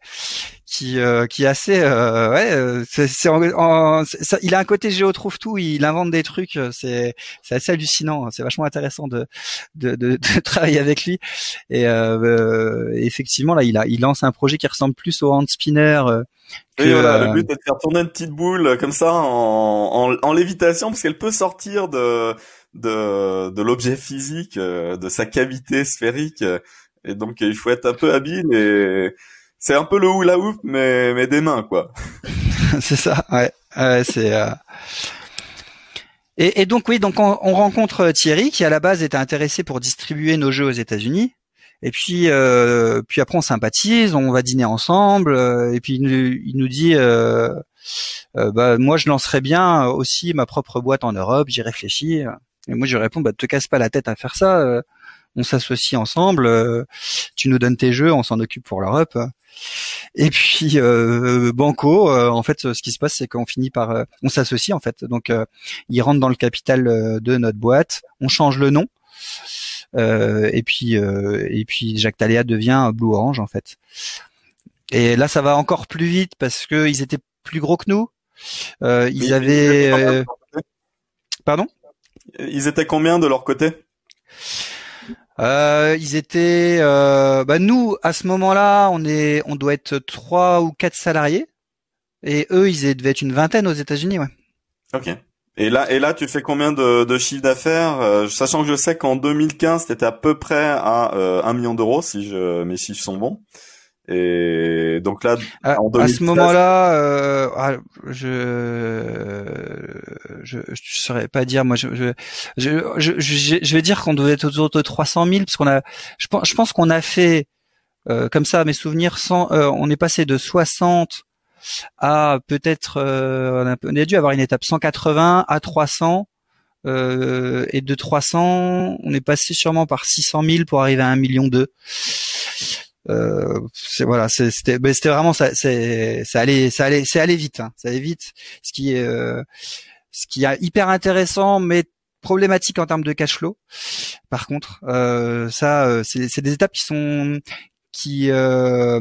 qui euh, qui est assez euh, ouais euh, c'est, il a un côté géo trouve tout il invente des trucs c'est c'est assez hallucinant c'est vachement intéressant de de, de, de travailler avec lui et effectivement là il a il lance un projet qui ressemble plus au hand spinner que, voilà, le but est de faire tourner une petite boule comme ça en, en, en lévitation parce qu'elle peut sortir de de, de l'objet physique, de sa cavité sphérique. Et donc il faut être un peu habile et c'est un peu le hula hoop mais mais des mains quoi. c'est ça, ouais, ouais c'est. Euh... Et, et, donc oui, donc on, on, rencontre Thierry qui à la base était intéressé pour distribuer nos jeux aux États-Unis. Et puis euh, puis après on sympathise, on va dîner ensemble. Euh, et puis il nous, il nous dit. Euh, euh, bah, moi je lancerais bien aussi ma propre boîte en Europe, j'y réfléchis. Et moi je réponds bah te casse pas la tête à faire ça, on s'associe ensemble, tu nous donnes tes jeux, on s'en occupe pour l'Europe. Et puis euh, Banco, euh, en fait, ce qui se passe, c'est qu'on finit par, euh, on s'associe en fait. Donc, il rentre dans le capital de notre boîte. On change le nom. et puis, et puis Jacques Taléa devient Blue Orange en fait. Et là, ça va encore plus vite parce que ils étaient plus gros que nous. ils avaient, pardon? Ils étaient combien de leur côté? Euh, ils étaient, euh, bah nous à ce moment-là, on est, on doit être trois ou quatre salariés, et eux, ils devaient être une vingtaine aux États-Unis, ouais. Ok. Et là, et là, tu fais combien de, de chiffre d'affaires, euh, sachant que je sais qu'en 2015, c'était à peu près à euh, un million d'euros, si je, mes chiffres sont bons. Et donc là, à, à ce moment-là, euh, ah, je, je je saurais pas dire. Moi, je je je, je, je vais dire qu'on devait être autour de 300 000 parce qu'on a, je pense, je pense qu'on a fait euh, comme ça, mes souvenirs, sans, euh, on est passé de 60 à peut-être, euh, on, a, on a dû avoir une étape 180 à 300. Euh, et de 300, on est passé sûrement par 600 000 pour arriver à un million deux. Euh, c'est voilà, c'était ben, c'était vraiment ça, c'est ça allait ça allait c'est allé vite, hein, ça allait vite. Ce qui est euh, ce qui est hyper intéressant, mais problématique en termes de cash flow. Par contre, euh, ça, euh, c'est des étapes qui sont qui euh,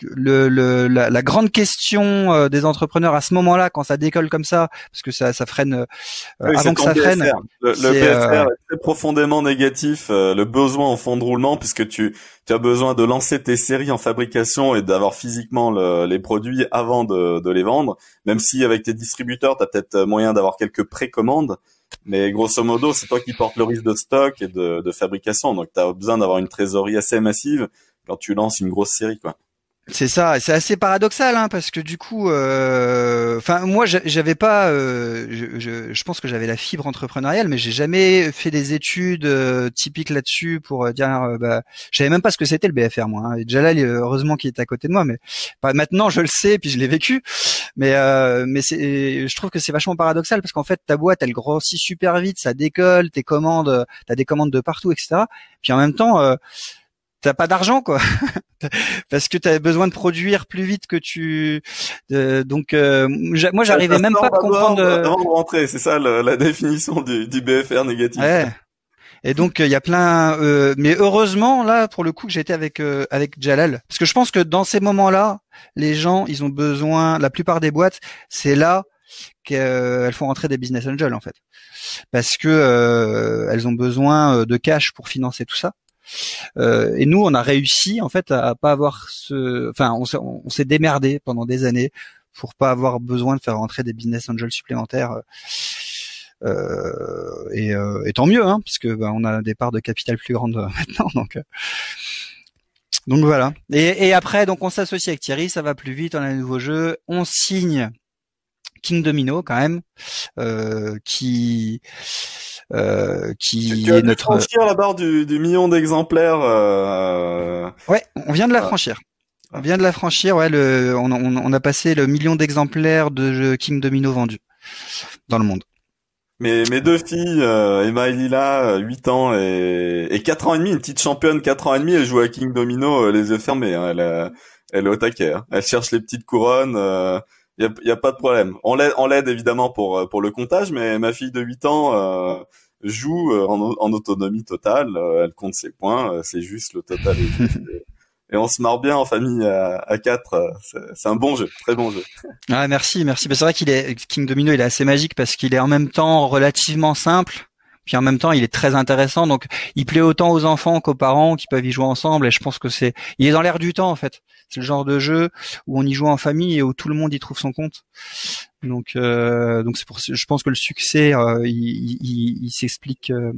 le, le la, la, grande question euh, des entrepreneurs à ce moment-là, quand ça décolle comme ça, parce que ça, ça freine euh, avant que ça freine. Le, le euh, est très profondément négatif. le besoin en fond de roulement, puisque tu, tu as besoin de lancer tes séries en fabrication et d'avoir physiquement les produits avant de, de, les vendre. Même si avec tes distributeurs, tu as peut-être moyen d'avoir quelques précommandes. Mais grosso modo, c'est toi qui portes le risque de stock et de, de fabrication. Donc, tu as besoin d'avoir une trésorerie assez massive quand tu lances une grosse série, quoi. C'est ça, c'est assez paradoxal, hein, parce que du coup, euh, enfin moi, j'avais pas, euh, je, je, pense que j'avais la fibre entrepreneuriale, mais j'ai jamais fait des études euh, typiques là-dessus pour dire, bah, je même pas ce que c'était le BFR, moi. Hein. Et là, heureusement qu'il est à côté de moi, mais bah, maintenant je le sais, puis je l'ai vécu. Mais mais je trouve que c'est vachement paradoxal parce qu'en fait, ta boîte, elle grossit super vite, ça décolle, tes commandes, t'as des commandes de partout, etc. Puis en même temps t'as pas d'argent quoi. Parce que tu as besoin de produire plus vite que tu euh, donc euh, moi j'arrivais même pas à comprendre euh, avant de rentrer c'est ça la, définition du, du, BFR négatif. Ouais. et donc il y a plein mais heureusement là pour le coup que j'étais avec avec Jalal. Parce que je pense que dans ces moments-là les gens ils ont besoin la plupart des boîtes c'est là qu'elles font rentrer des business angels en fait. Parce que elles ont besoin de cash pour financer tout ça euh, et nous, on a réussi en fait à, pas avoir ce, enfin, on, s'est démerdé pendant des années pour pas avoir besoin de faire rentrer des business angels supplémentaires. Euh, et, euh, et, tant mieux, hein, parce que bah, on a des parts de capital plus grandes maintenant, donc. donc voilà. Et, et, après, donc on s'associe avec Thierry, ça va plus vite, on a un nouveau jeu, on signe King Domino quand même, euh, qui euh, qui est notre franchir la barre du, du million d'exemplaires. Euh... Ouais, on vient de la ah. franchir. On vient de la franchir. Ouais, le, on, on, on a passé le million d'exemplaires de King Domino vendus dans le monde. Mes, mes deux filles, euh, Emma et Lila, 8 ans et, et 4 ans et demi, une petite championne 4 ans et demi, elle joue à King Domino euh, les yeux fermés. Hein, elle, elle est au taquet. Hein. Elle cherche les petites couronnes. Euh, il y a, pas de problème. On l'aide, on l'aide évidemment pour euh, pour le comptage, mais ma fille de 8 ans euh, joue euh, en, autonomie totale. elle compte ses points. c'est juste le total. et on se marre bien en famille à, à quatre. C'est un bon jeu, très bon jeu. Ah merci, merci. c'est vrai qu'il est King Domino, il est assez magique parce qu'il est en même temps relativement simple puis en même temps il est très intéressant donc il plaît autant aux enfants qu'aux parents qui peuvent y jouer ensemble et je pense que c'est il est dans l'air du temps en fait c'est le genre de jeu où on y joue en famille et où tout le monde y trouve son compte donc euh, donc c'est pour je pense que le succès euh, il, il, il s'explique euh,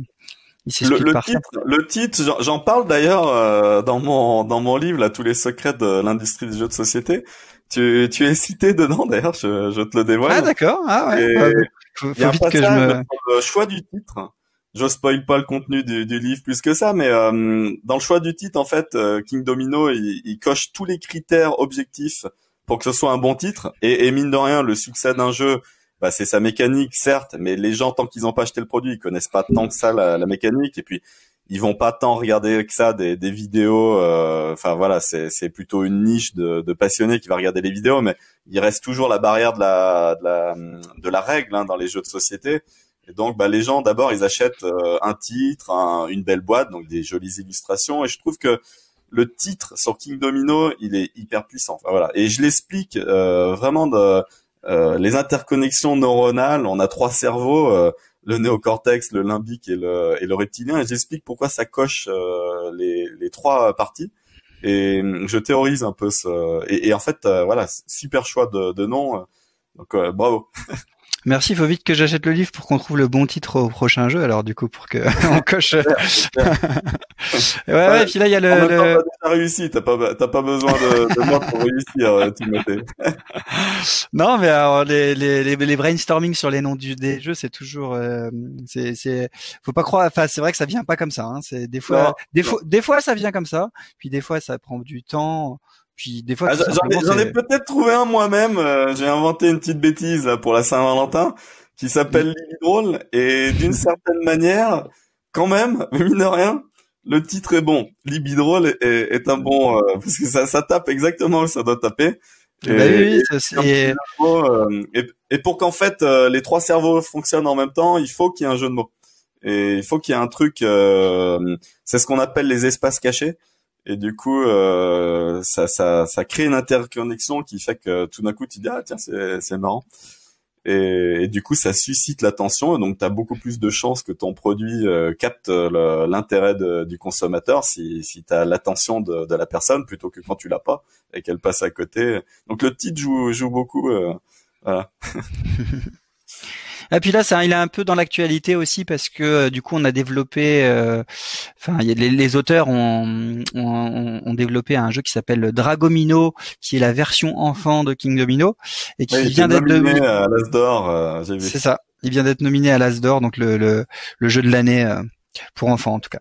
le, le, titre, le, titre, j'en parle d'ailleurs euh, dans mon dans mon livre là tous les secrets de l'industrie des jeux de société. Tu, tu es cité dedans d'ailleurs, je, je te le dévoile. Ah d'accord, ah ouais. Faut, faut vite que je me... le choix du titre je spoil pas le contenu du, du, livre plus que ça, mais euh, dans le choix du titre, en fait, euh, King Domino, il, il, coche tous les critères objectifs pour que ce soit un bon titre. Et, et mine de rien, le succès d'un jeu, bah, c'est sa mécanique, certes, mais les gens, tant qu'ils n'ont pas acheté le produit, ils connaissent pas tant que ça la, la, mécanique. Et puis, ils vont pas tant regarder que ça des, des vidéos. Euh, enfin voilà, c'est, c'est plutôt une niche de, de, passionnés qui va regarder les vidéos, mais il reste toujours la barrière de la de la, de la règle hein, dans les jeux de société. Et donc, bah, les gens, d'abord, ils achètent euh, un titre, une belle boîte, donc des jolies illustrations. Et je trouve que le titre sur King Domino, il est hyper puissant. voilà. Et je l'explique euh, vraiment de euh, les interconnexions neuronales. On a trois cerveaux, le néocortex, le limbique et le, et le reptilien. Et j'explique pourquoi ça coche les, les trois parties. Et je théorise un peu ce. Et, et en fait, voilà, super choix de, de nom. Donc bravo. Merci, faut vite que j'achète le livre pour qu'on trouve le bon titre au prochain jeu. Alors du coup, pour que on coche. ouais, ouais, puis là il y a le. le... T'as réussi, t'as pas, t'as pas besoin de, de moi pour réussir, euh, Timothée. non, mais alors les, les, les, brainstorming sur les noms du, des jeux, c'est toujours, euh, c'est, c'est, faut pas croire. Enfin, c'est vrai que ça vient pas comme ça. Hein. C'est des fois, des fois, des fois ça vient comme ça, puis des fois ça prend du temps. Puis des fois, ah, j'en ai, peut-être trouvé un moi-même. Euh, j'ai inventé une petite bêtise pour la Saint-Valentin qui s'appelle Libidrôle et d'une certaine manière, quand même, mine de rien, le titre est bon. Libidrôle est, est, un bon euh, parce que ça, ça tape exactement où ça doit taper. Et, bah oui, et, euh, et, et, pour qu'en fait les trois cerveaux fonctionnent en même temps, il faut qu'il y ait un jeu de mots. Et il faut qu'il y ait un truc, c'est ce qu'on appelle les espaces cachés. Et du coup, euh, ça, ça, ça crée une interconnexion qui fait que tout d'un coup, tu dis ah tiens c'est marrant. Et, du coup, ça suscite l'attention. Donc, tu as beaucoup plus de chances que ton produit euh, capte l'intérêt du consommateur si, si tu as l'attention de, de, la personne plutôt que quand tu l'as pas et qu'elle passe à côté. Donc, le titre joue, joue beaucoup. Euh, voilà. Et puis là, ça, il est un peu dans l'actualité aussi parce que euh, du coup, on a développé, euh, enfin, les, les, auteurs ont, ont, ont, développé un jeu qui s'appelle Dragomino, qui est la version enfant de King Domino et qui vient d'être nominé à l'Asdor. Euh, C'est ça. Il vient d'être nominé à l'Asdor, donc le, le, le jeu de l'année pour enfants en tout cas.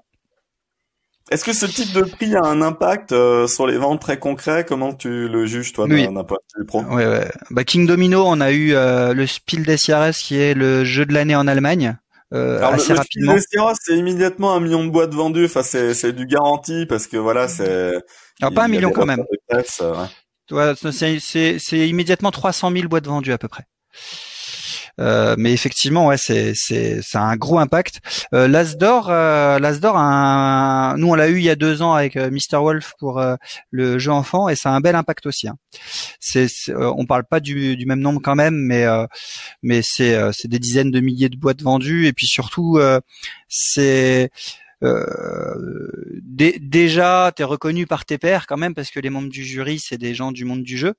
Est-ce que ce type de prix a un impact euh, sur les ventes très concrets? Comment tu le juges toi oui. d'un point de pro? Ouais, ouais. Bah, King Domino, on a eu euh, le Spiel des Jahres qui est le jeu de l'année en Allemagne. Euh, Alors, assez le, rapidement. Le Spiel des c'est immédiatement un million de boîtes vendues. Enfin, c'est c'est du garanti parce que voilà, c'est. Alors pas un million quand même. Presse, ouais. c'est c'est immédiatement 300 000 boîtes vendues à peu près. Euh, mais effectivement, ouais, c'est c'est ça a un gros impact. Euh, L'Asdor, euh, l'Asdor, un... nous on l'a eu il y a deux ans avec euh, Mr Wolf pour le jeu enfant et ça a un bel impact aussi. Hein. C'est, on parle pas du, du, même nombre quand même, mais mais c'est c'est des dizaines de milliers de boîtes vendues et puis surtout c'est euh, déjà, tu es reconnu par tes pairs quand même parce que les membres du jury, c'est des gens du monde du jeu,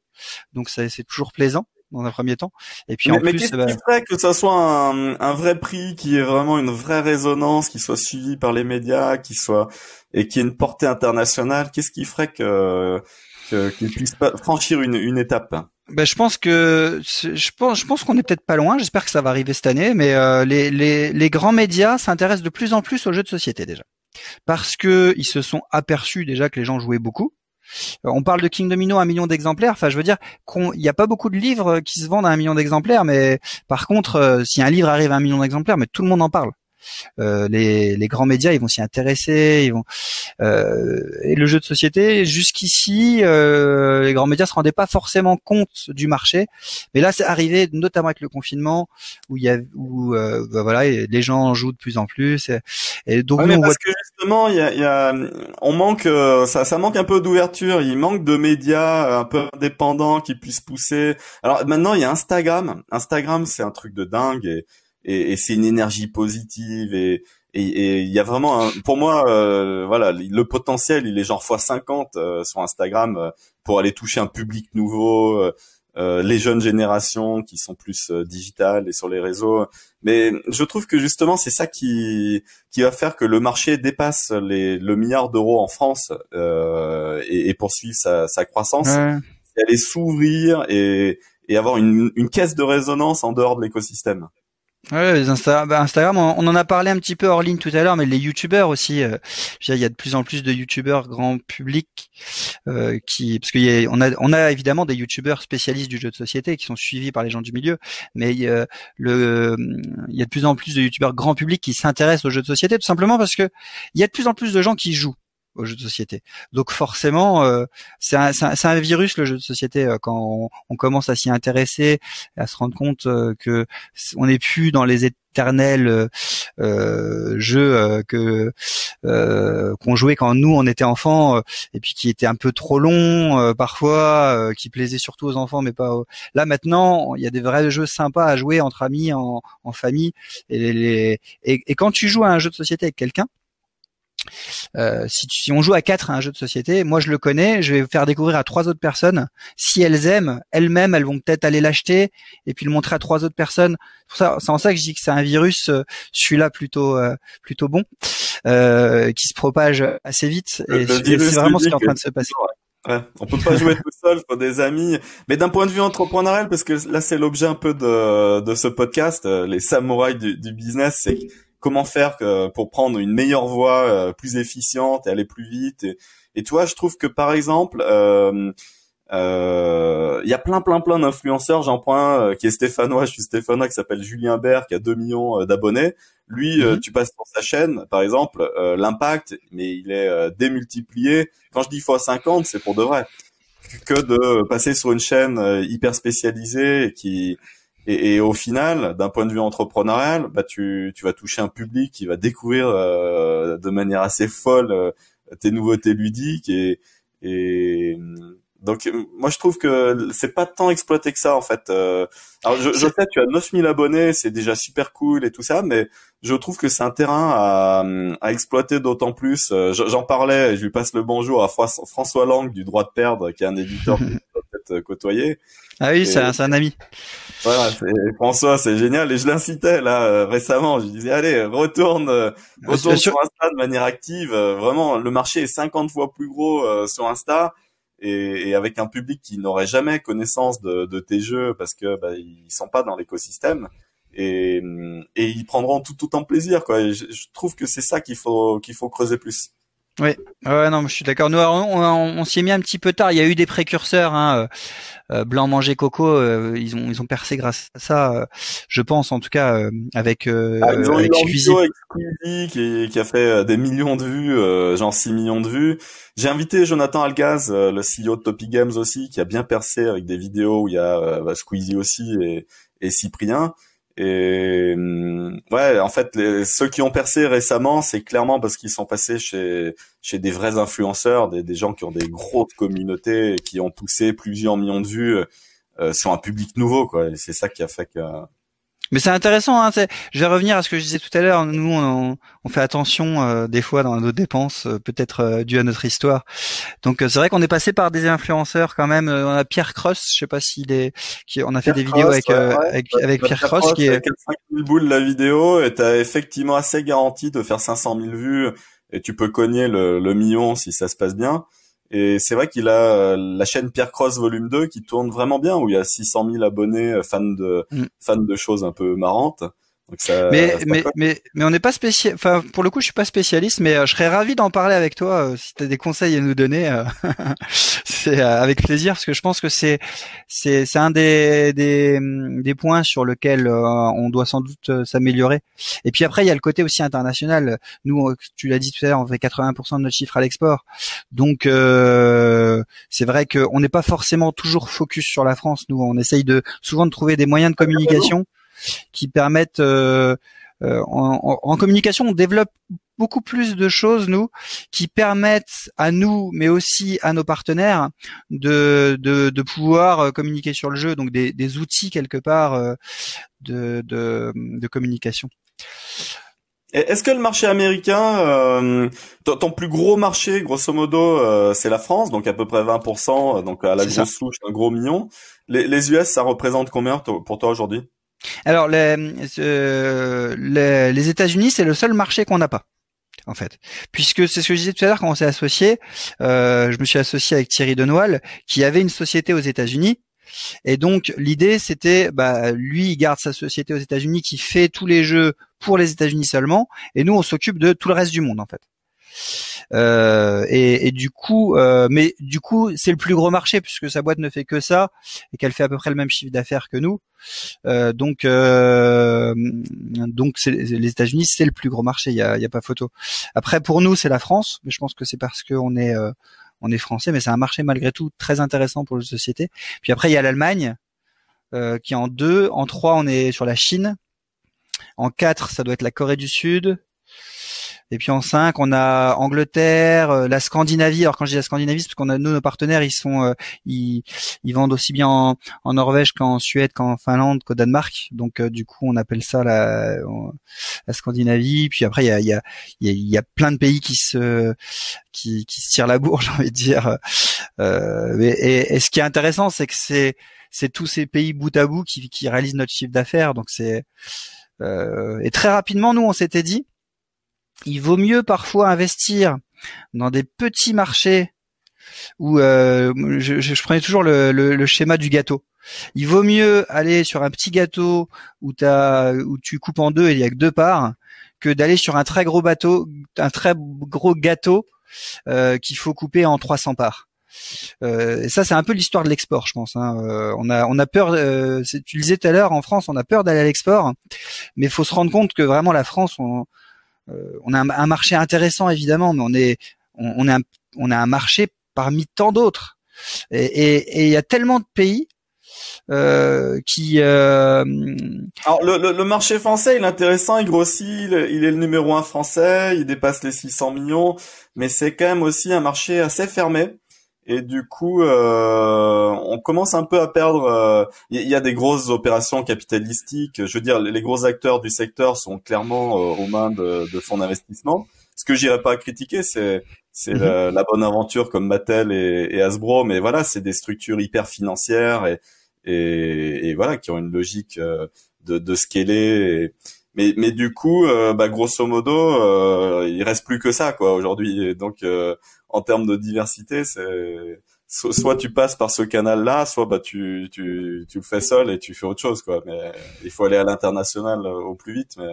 donc c'est toujours plaisant dans un premier temps. Et puis mais, en mais plus, qu'est-ce bah... qui ferait que ça soit un, un, vrai prix, qui ait vraiment une vraie résonance, qui soit suivi par les médias, qui soit et qui ait une portée internationale? Qu'est-ce qui ferait que qu'il puisse pas franchir une, une étape? Ben, je pense que je pense je pense qu'on est peut-être pas loin. J'espère que ça va arriver cette année, mais euh, les, les, les grands médias s'intéressent de plus en plus aux jeux de société déjà, parce que ils se sont aperçus déjà que les gens jouaient beaucoup on parle de King Domino un million d'exemplaires. Enfin, je veux dire qu'il n'y a pas beaucoup de livres qui se vendent à un million d'exemplaires, mais par contre, euh, si un livre arrive à un million d'exemplaires, mais tout le monde en parle. Euh, les, les, grands médias, ils vont s'y intéresser. Ils vont euh, et le jeu de société, jusqu'ici, euh, les grands médias se rendaient pas forcément compte du marché, mais là, c'est arrivé, notamment avec le confinement, où il y a, où euh, bah, voilà, les gens jouent de plus en plus. Et, et donc, ouais, nous, mais on parce voit... que justement, il y a, y a, on manque, euh, ça, ça manque un peu d'ouverture. Il manque de médias un peu indépendants qui puissent pousser. Alors maintenant, il y a Instagram. Instagram, c'est un truc de dingue et et, et c'est une énergie positive et et il y a vraiment un, pour moi euh, voilà le potentiel il est genre fois 50 euh, sur Instagram euh, pour aller toucher un public nouveau euh, les jeunes générations qui sont plus digitales et sur les réseaux. Mais je trouve que justement c'est ça qui qui va faire que le marché dépasse les le milliard d'euros en France et, et poursuive sa, sa croissance. Ouais. et aller s'ouvrir et et avoir une, une caisse de résonance en dehors de l'écosystème Ouais, les Insta bah, Instagram, on, en a parlé un petit peu hors ligne tout à l'heure, mais les youtubeurs aussi. euh, il y a de plus en plus de youtubeurs grand public euh, qui, parce qu'il on a, évidemment des youtubeurs spécialistes du jeu de société qui sont suivis par les gens du milieu, mais le, il y a de plus en plus de youtubeurs grand public qui s'intéressent aux jeux de société, tout simplement parce que il y a de plus en plus de gens qui jouent aux jeux de société. Donc forcément, euh, c'est un, un, un, virus le jeu de société euh, quand on, commence à s'y intéresser, à se rendre compte euh, que on n'est plus dans les éternels euh, jeux euh, que qu'on jouait quand nous on était enfants et puis qui étaient un peu trop longs parfois, qui plaisaient surtout aux enfants mais pas aux... là maintenant il y a des vrais jeux sympas à jouer entre amis en, en famille et, les, et, et quand tu joues à un jeu de société avec quelqu'un euh, si, tu, si, on joue à quatre à un jeu de société, moi je le connais, je vais faire découvrir à trois autres personnes. Si elles aiment, elles-mêmes, elles vont peut-être aller l'acheter et puis le montrer à trois autres personnes. C'est en ça que je dis que c'est un virus, euh, celui-là plutôt euh, plutôt bon, euh, qui se propage assez vite. Et c'est vraiment ce qui est en train de se passer. Ouais, on peut pas jouer tout seul, faut des amis. Mais d'un point de vue entrepreneurial, parce que là c'est l'objet un peu de, de ce podcast, les samouraïs du, du business, c'est comment faire pour prendre une meilleure voie euh, plus efficiente et aller plus vite. Et, et toi, je trouve que par exemple, euh, euh, il y a plein, plein, plein d'influenceurs. J'en prends un qui est stéphanois, je suis stéphanois, qui s'appelle Julien Bert, qui a 2 millions d'abonnés. Lui, -hmm. tu passes sur sa chaîne, par exemple, l'impact, mais il est démultiplié. Quand je dis fois 50, c'est pour de vrai. Que de passer sur une chaîne hyper spécialisée qui et, et, au final, d'un point de vue entrepreneurial, bah tu, tu vas toucher un public qui va découvrir euh, de manière assez folle euh, tes nouveautés ludiques et, et donc moi je trouve que c'est pas tant exploité que ça en fait. Euh, alors je, je sais tu as 9000 abonnés, c'est déjà super cool et tout ça, mais je trouve que c'est un terrain à, à exploiter d'autant plus. Euh, j'en parlais, je lui passe le bonjour à François Lang du droit de perdre, qui est un éditeur peut-être côtoyé. Ah oui, c'est un, ami. Voilà, François, c'est génial. Et je l'incitais là récemment. Je disais, allez, retourne, retourne sur Insta de manière active. vraiment, le marché est 50 fois plus gros sur Insta et, et, avec un public qui n'aurait jamais connaissance de, de, tes jeux parce que bah, ils sont pas dans l'écosystème et, et ils prendront tout autant plaisir quoi. je, je, trouve que c'est ça qu'il faut qu'il faut creuser plus. Oui, ouais, non, je suis d'accord. Nous, on, on, s'y est mis un petit peu tard. Il y a eu des précurseurs, hein, euh, euh blanc manger coco. Euh, ils ont ils ont percé grâce à ça, euh, je pense en tout cas avec. Ah, ils ont avec Squeezie qui, qui, a fait des millions de vues, genre 6 millions de vues. J'ai invité Jonathan Algaz, le CEO de Topi Games aussi, qui a bien percé avec des vidéos où il y a bah, Squeezie aussi et, et Cyprien. Et hum, ouais, en fait, ceux qui ont percé récemment, c'est clairement parce qu'ils sont passés chez chez des vrais influenceurs, des, des gens qui ont des grosses communautés, et qui ont poussé plusieurs millions de vues euh, sur un public nouveau, quoi. C'est ça qui a fait que mais c'est intéressant. Hein, je vais revenir à ce que je disais tout à l'heure. Nous, on, on, fait attention euh, des fois dans nos dépenses, euh, peut-être euh, dû à notre histoire. Donc c'est vrai qu'on est passé par des influenceurs quand même. on a Pierre Cross, je sais pas s'il est, qui, on a fait des vidéos avec, avec, avec Pierre, Cross, qui est. 5 000 boules la vidéo et t'as effectivement assez garanti de faire 500 000 vues et tu peux cogner le, le million si ça se passe bien. Et c'est vrai qu'il a euh, la chaîne Pierre Cross volume 2 qui tourne vraiment bien, où il y a 600 000 abonnés euh, fans de mm. fans de choses un peu marrantes mais, mais, mais, mais on n'est pas spécial. Enfin, pour le coup, je suis pas spécialiste, mais euh, je serais ravi d'en parler avec toi euh, si tu as des conseils à nous donner. Euh, c'est avec plaisir parce que je pense que c'est c'est c'est un des, des des points sur lequel on doit sans doute s'améliorer. Et puis après, il y a le côté aussi international. Nous, tu l'as dit tout à l'heure, on fait 80% de notre chiffre à l'export. Donc c'est vrai qu'on n'est pas forcément toujours focus sur la France. Nous, on essaye de souvent de trouver des moyens de communication qui permettent euh, euh, en, en, communication, on développe beaucoup plus de choses nous qui permettent à nous, mais aussi à nos partenaires, de de, de pouvoir euh, communiquer sur le jeu, donc des, des outils quelque part de, de, de communication. Est-ce que le marché américain, euh, ton, plus gros marché, grosso modo, c'est la France, donc à peu près 20%, donc à la grosse souche, un gros million. Les, les US, ça représente combien pour toi aujourd'hui? Alors les, États-Unis, c'est le seul marché qu'on n'a pas en fait. Puisque c'est ce que je disais tout à l'heure quand on s'est associé, euh, je me suis associé avec Thierry Denoil, qui avait une société aux États-Unis. Et donc l'idée c'était, bah, lui il garde sa société aux États-Unis qui fait tous les jeux pour les États-Unis seulement, et nous on s'occupe de tout le reste du monde en fait. Euh, et, et, du coup, euh, mais du coup, c'est le plus gros marché puisque sa boîte ne fait que ça et qu'elle fait à peu près le même chiffre d'affaires que nous. Euh, donc, euh, donc les États-Unis, c'est le plus gros marché. Il y a, pas photo. Après, pour nous, c'est la France, mais je pense que c'est parce qu'on est euh, on est français, mais c'est un marché malgré tout très intéressant pour les sociétés. Puis après, il y a l'Allemagne euh, qui est en deux, en trois, on est sur la Chine. En quatre, ça doit être la Corée du Sud. Et puis en 5, on a Angleterre, euh, la Scandinavie. Alors quand je dis la Scandinavie, c'est parce qu'on a nous nos partenaires, ils sont euh, ils, ils vendent aussi bien en, en Norvège qu'en Suède, qu'en Finlande, qu'au Danemark. Donc euh, du coup, on appelle ça la, la Scandinavie. Puis après, il y a y a, y a plein de pays qui se qui, qui se tirent la bourre, j'ai envie de dire. Euh, et, et, ce qui est intéressant, c'est que c'est c'est tous ces pays bout à bout qui, qui réalisent notre chiffre d'affaires. Donc c'est euh, et très rapidement, nous, on s'était dit, il vaut mieux parfois investir dans des petits marchés où euh, je, prenais toujours le, schéma du gâteau. Il vaut mieux aller sur un petit gâteau où, où tu coupes en deux et il y a que deux parts que d'aller sur un très gros bateau, un très gros gâteau euh, qu'il faut couper en 300 parts. Euh, ça, c'est un peu l'histoire de l'export, je pense. Hein. on a, on a peur. tu le disais tout à l'heure, en France, on a peur d'aller à l'export, mais il faut se rendre compte que vraiment la France, on, euh, on a un, marché intéressant évidemment, mais on est on, a un marché parmi tant d'autres. Et il y a tellement de pays euh, qui. Euh... Alors le, marché français, il est intéressant, il grossit, il, il, est le numéro un français, il dépasse les 600 millions, mais c'est quand même aussi un marché assez fermé. Et du coup, euh, on commence un peu à perdre. Il euh, y, a des grosses opérations capitalistiques. Je veux dire, les, gros acteurs du secteur sont clairement euh, aux mains de, de fonds d'investissement. Ce que j'irais pas critiquer, c'est c'est mhm. la, bonne aventure comme Mattel et, et Hasbro, mais voilà, c'est des structures hyper financières et, et, et, voilà qui ont une logique euh, de, de scaler. mais mais du coup, euh, bah, grosso modo, euh, il reste plus que ça quoi aujourd'hui. Donc euh, en termes de diversité, c'est soit tu passes par ce canal-là, soit bah tu, tu tu le fais seul et tu fais autre chose quoi. Mais il faut aller à l'international au plus vite. Mais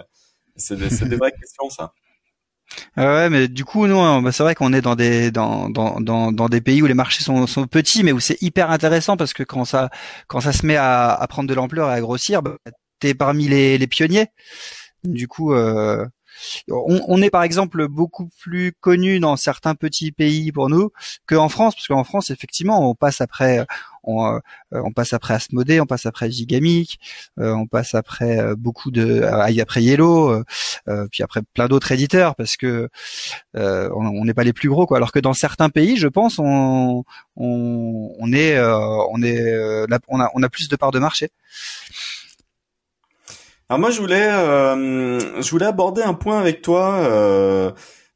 c'est des, des vraies questions ça. Ah ouais, mais du coup, nous, bah, c'est vrai qu'on est dans des dans, dans, dans, dans, des pays où les marchés sont, sont petits, mais où c'est hyper intéressant parce que quand ça quand ça se met à, à prendre de l'ampleur et à grossir, bah, t'es parmi les, les pionniers. Du coup, euh, on, est par exemple beaucoup plus connu dans certains petits pays pour nous qu'en France, parce qu'en France, effectivement, on passe après, on, euh, on passe après Asmodée, on passe après Gigamic, euh, on passe après euh, beaucoup de, après Yellow, puis après plein d'autres éditeurs, parce que on n'est pas les plus gros, quoi. Alors que dans certains pays, je pense, on, on, on est, on est, on a, on a plus de parts de marché. Alors moi je voulais euh, je voulais aborder un point avec toi. Euh,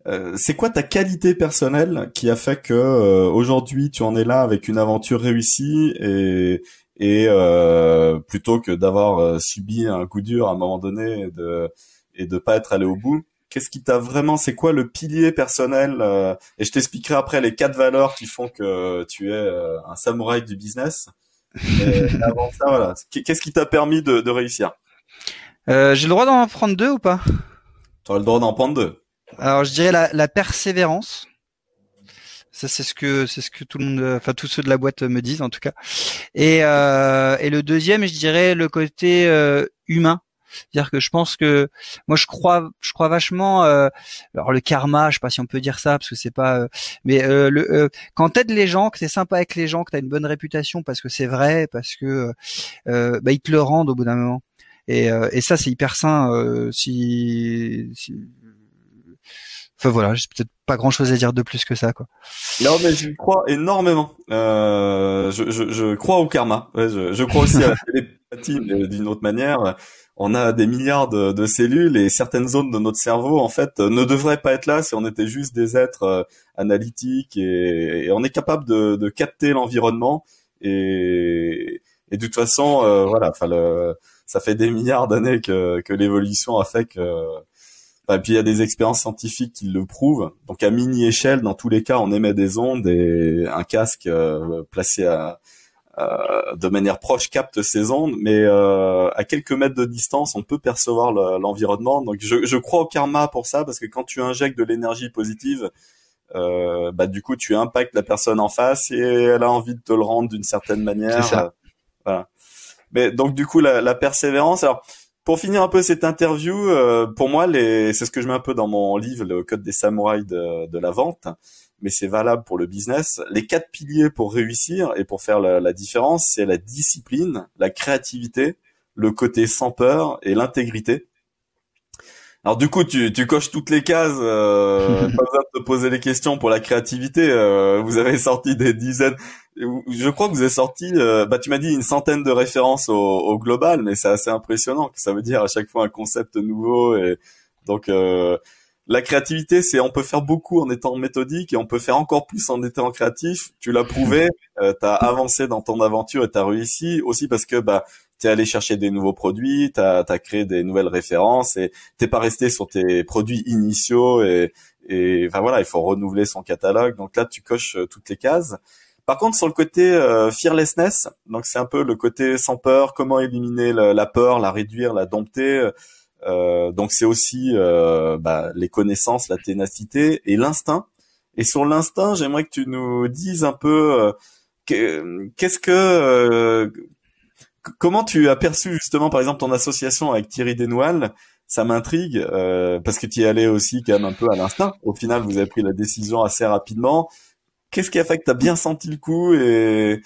euh, c'est quoi ta qualité personnelle qui a fait que aujourd'hui tu en es là avec une aventure réussie et et plutôt que d'avoir subi un coup dur à un moment donné et de et de pas être allé au bout. Qu'est-ce qui t'a vraiment C'est quoi le pilier personnel Et je t'expliquerai après les quatre valeurs qui font que tu es un samouraï du business. Et avant ça, voilà. Qu'est-ce qui t'a permis de, de réussir? Euh, j'ai le droit d'en prendre deux ou pas? Tu as le droit d'en prendre deux. Alors je dirais la, la persévérance. Ça c'est ce que c'est ce que tout le monde, enfin tous ceux de la boîte me disent en tout cas. Et euh, et le deuxième, je dirais le côté euh, humain. C'est-à-dire que je pense que moi je crois je crois vachement euh, alors le karma, je sais pas si on peut dire ça parce que c'est pas euh, mais euh, le euh, quand t'aides les gens, que t'es sympa avec les gens, que t'as une bonne réputation parce que c'est vrai, parce que bah ils te le rendent au bout d'un moment. Et, euh, et ça, c'est hyper sain. Euh, si, si, Enfin voilà, j'ai peut-être pas grand-chose à dire de plus que ça, quoi. Non, mais je crois énormément. Euh, je, je, je, crois au karma. Ouais, je, je, crois aussi à la télépathie, d'une autre manière. On a des milliards de, de, cellules et certaines zones de notre cerveau, en fait, ne devraient pas être là si on était juste des êtres euh, analytiques et, et, on est capable de, de capter l'environnement et, et de toute façon, euh, voilà, enfin le ça fait des milliards d'années que, que l'évolution a fait que et puis il y a des expériences scientifiques qui le prouvent. Donc à mini échelle, dans tous les cas, on émet des ondes et un casque euh, placé à, de manière proche capte ces ondes, mais euh, à quelques mètres de distance, on peut percevoir l'environnement. Donc je, je, crois au karma pour ça, parce que quand tu injectes de l'énergie positive, euh, bah du coup tu impactes la personne en face et elle a envie de te le rendre d'une certaine manière. Ça. voilà. Mais donc du coup la, la persévérance. Alors pour finir un peu cette interview, euh, pour moi les, c'est ce que je mets un peu dans mon livre, le code des samouraïs de, de la vente, mais c'est valable pour le business. Les quatre piliers pour réussir et pour faire la, la différence, c'est la discipline, la créativité, le côté sans peur et l'intégrité. Alors du coup, tu, tu coches toutes les cases. Euh, pas besoin de te poser les questions pour la créativité. Euh, vous avez sorti des dizaines. Je crois que vous avez sorti. Euh, bah, tu m'as dit une centaine de références au, au global, mais c'est assez impressionnant. Ça veut dire à chaque fois un concept nouveau. Et donc euh, la créativité, c'est on peut faire beaucoup en étant méthodique et on peut faire encore plus en étant créatif. Tu l'as prouvé. Euh, tu as avancé dans ton aventure et tu as réussi aussi parce que bah t'es allé chercher des nouveaux produits, t'as as créé des nouvelles références et t'es pas resté sur tes produits initiaux et et enfin voilà, il faut renouveler son catalogue. Donc là, tu coches euh, toutes les cases. Par contre, sur le côté euh, fearlessness, donc c'est un peu le côté sans peur, comment éliminer la, peur, la réduire, la dompter. Euh, donc c'est aussi euh, bah, les connaissances, la ténacité et l'instinct. Et sur l'instinct, j'aimerais que tu nous dises un peu qu'est-ce que comment tu as perçu justement, par exemple, ton association avec Thierry Desnoël Ça m'intrigue euh, parce que tu y allais aussi quand même un peu à l'instinct. Au final, vous avez pris la décision assez rapidement. Qu'est-ce qui a fait que tu as bien senti le coup et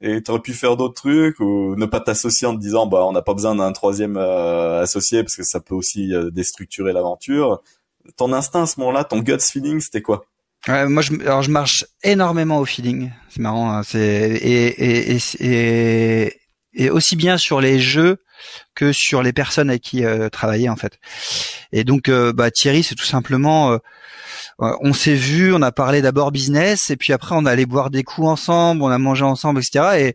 et aurais pu faire d'autres trucs ou ne pas t'associer en te disant bah on n'a pas besoin d'un troisième euh, associé parce que ça peut aussi euh, déstructurer l'aventure. Ton instinct à ce moment-là, ton gut feeling, c'était quoi? Moi, je, alors je marche énormément au feeling. C'est marrant. Hein, c'est et, et, et, et aussi bien sur les jeux que sur les personnes avec qui euh, travailler en fait. Et donc euh, bah, Thierry c'est tout simplement euh, on s'est vu, on a parlé d'abord business, et puis après on allait boire des coups ensemble, on a mangé ensemble, etc. Et,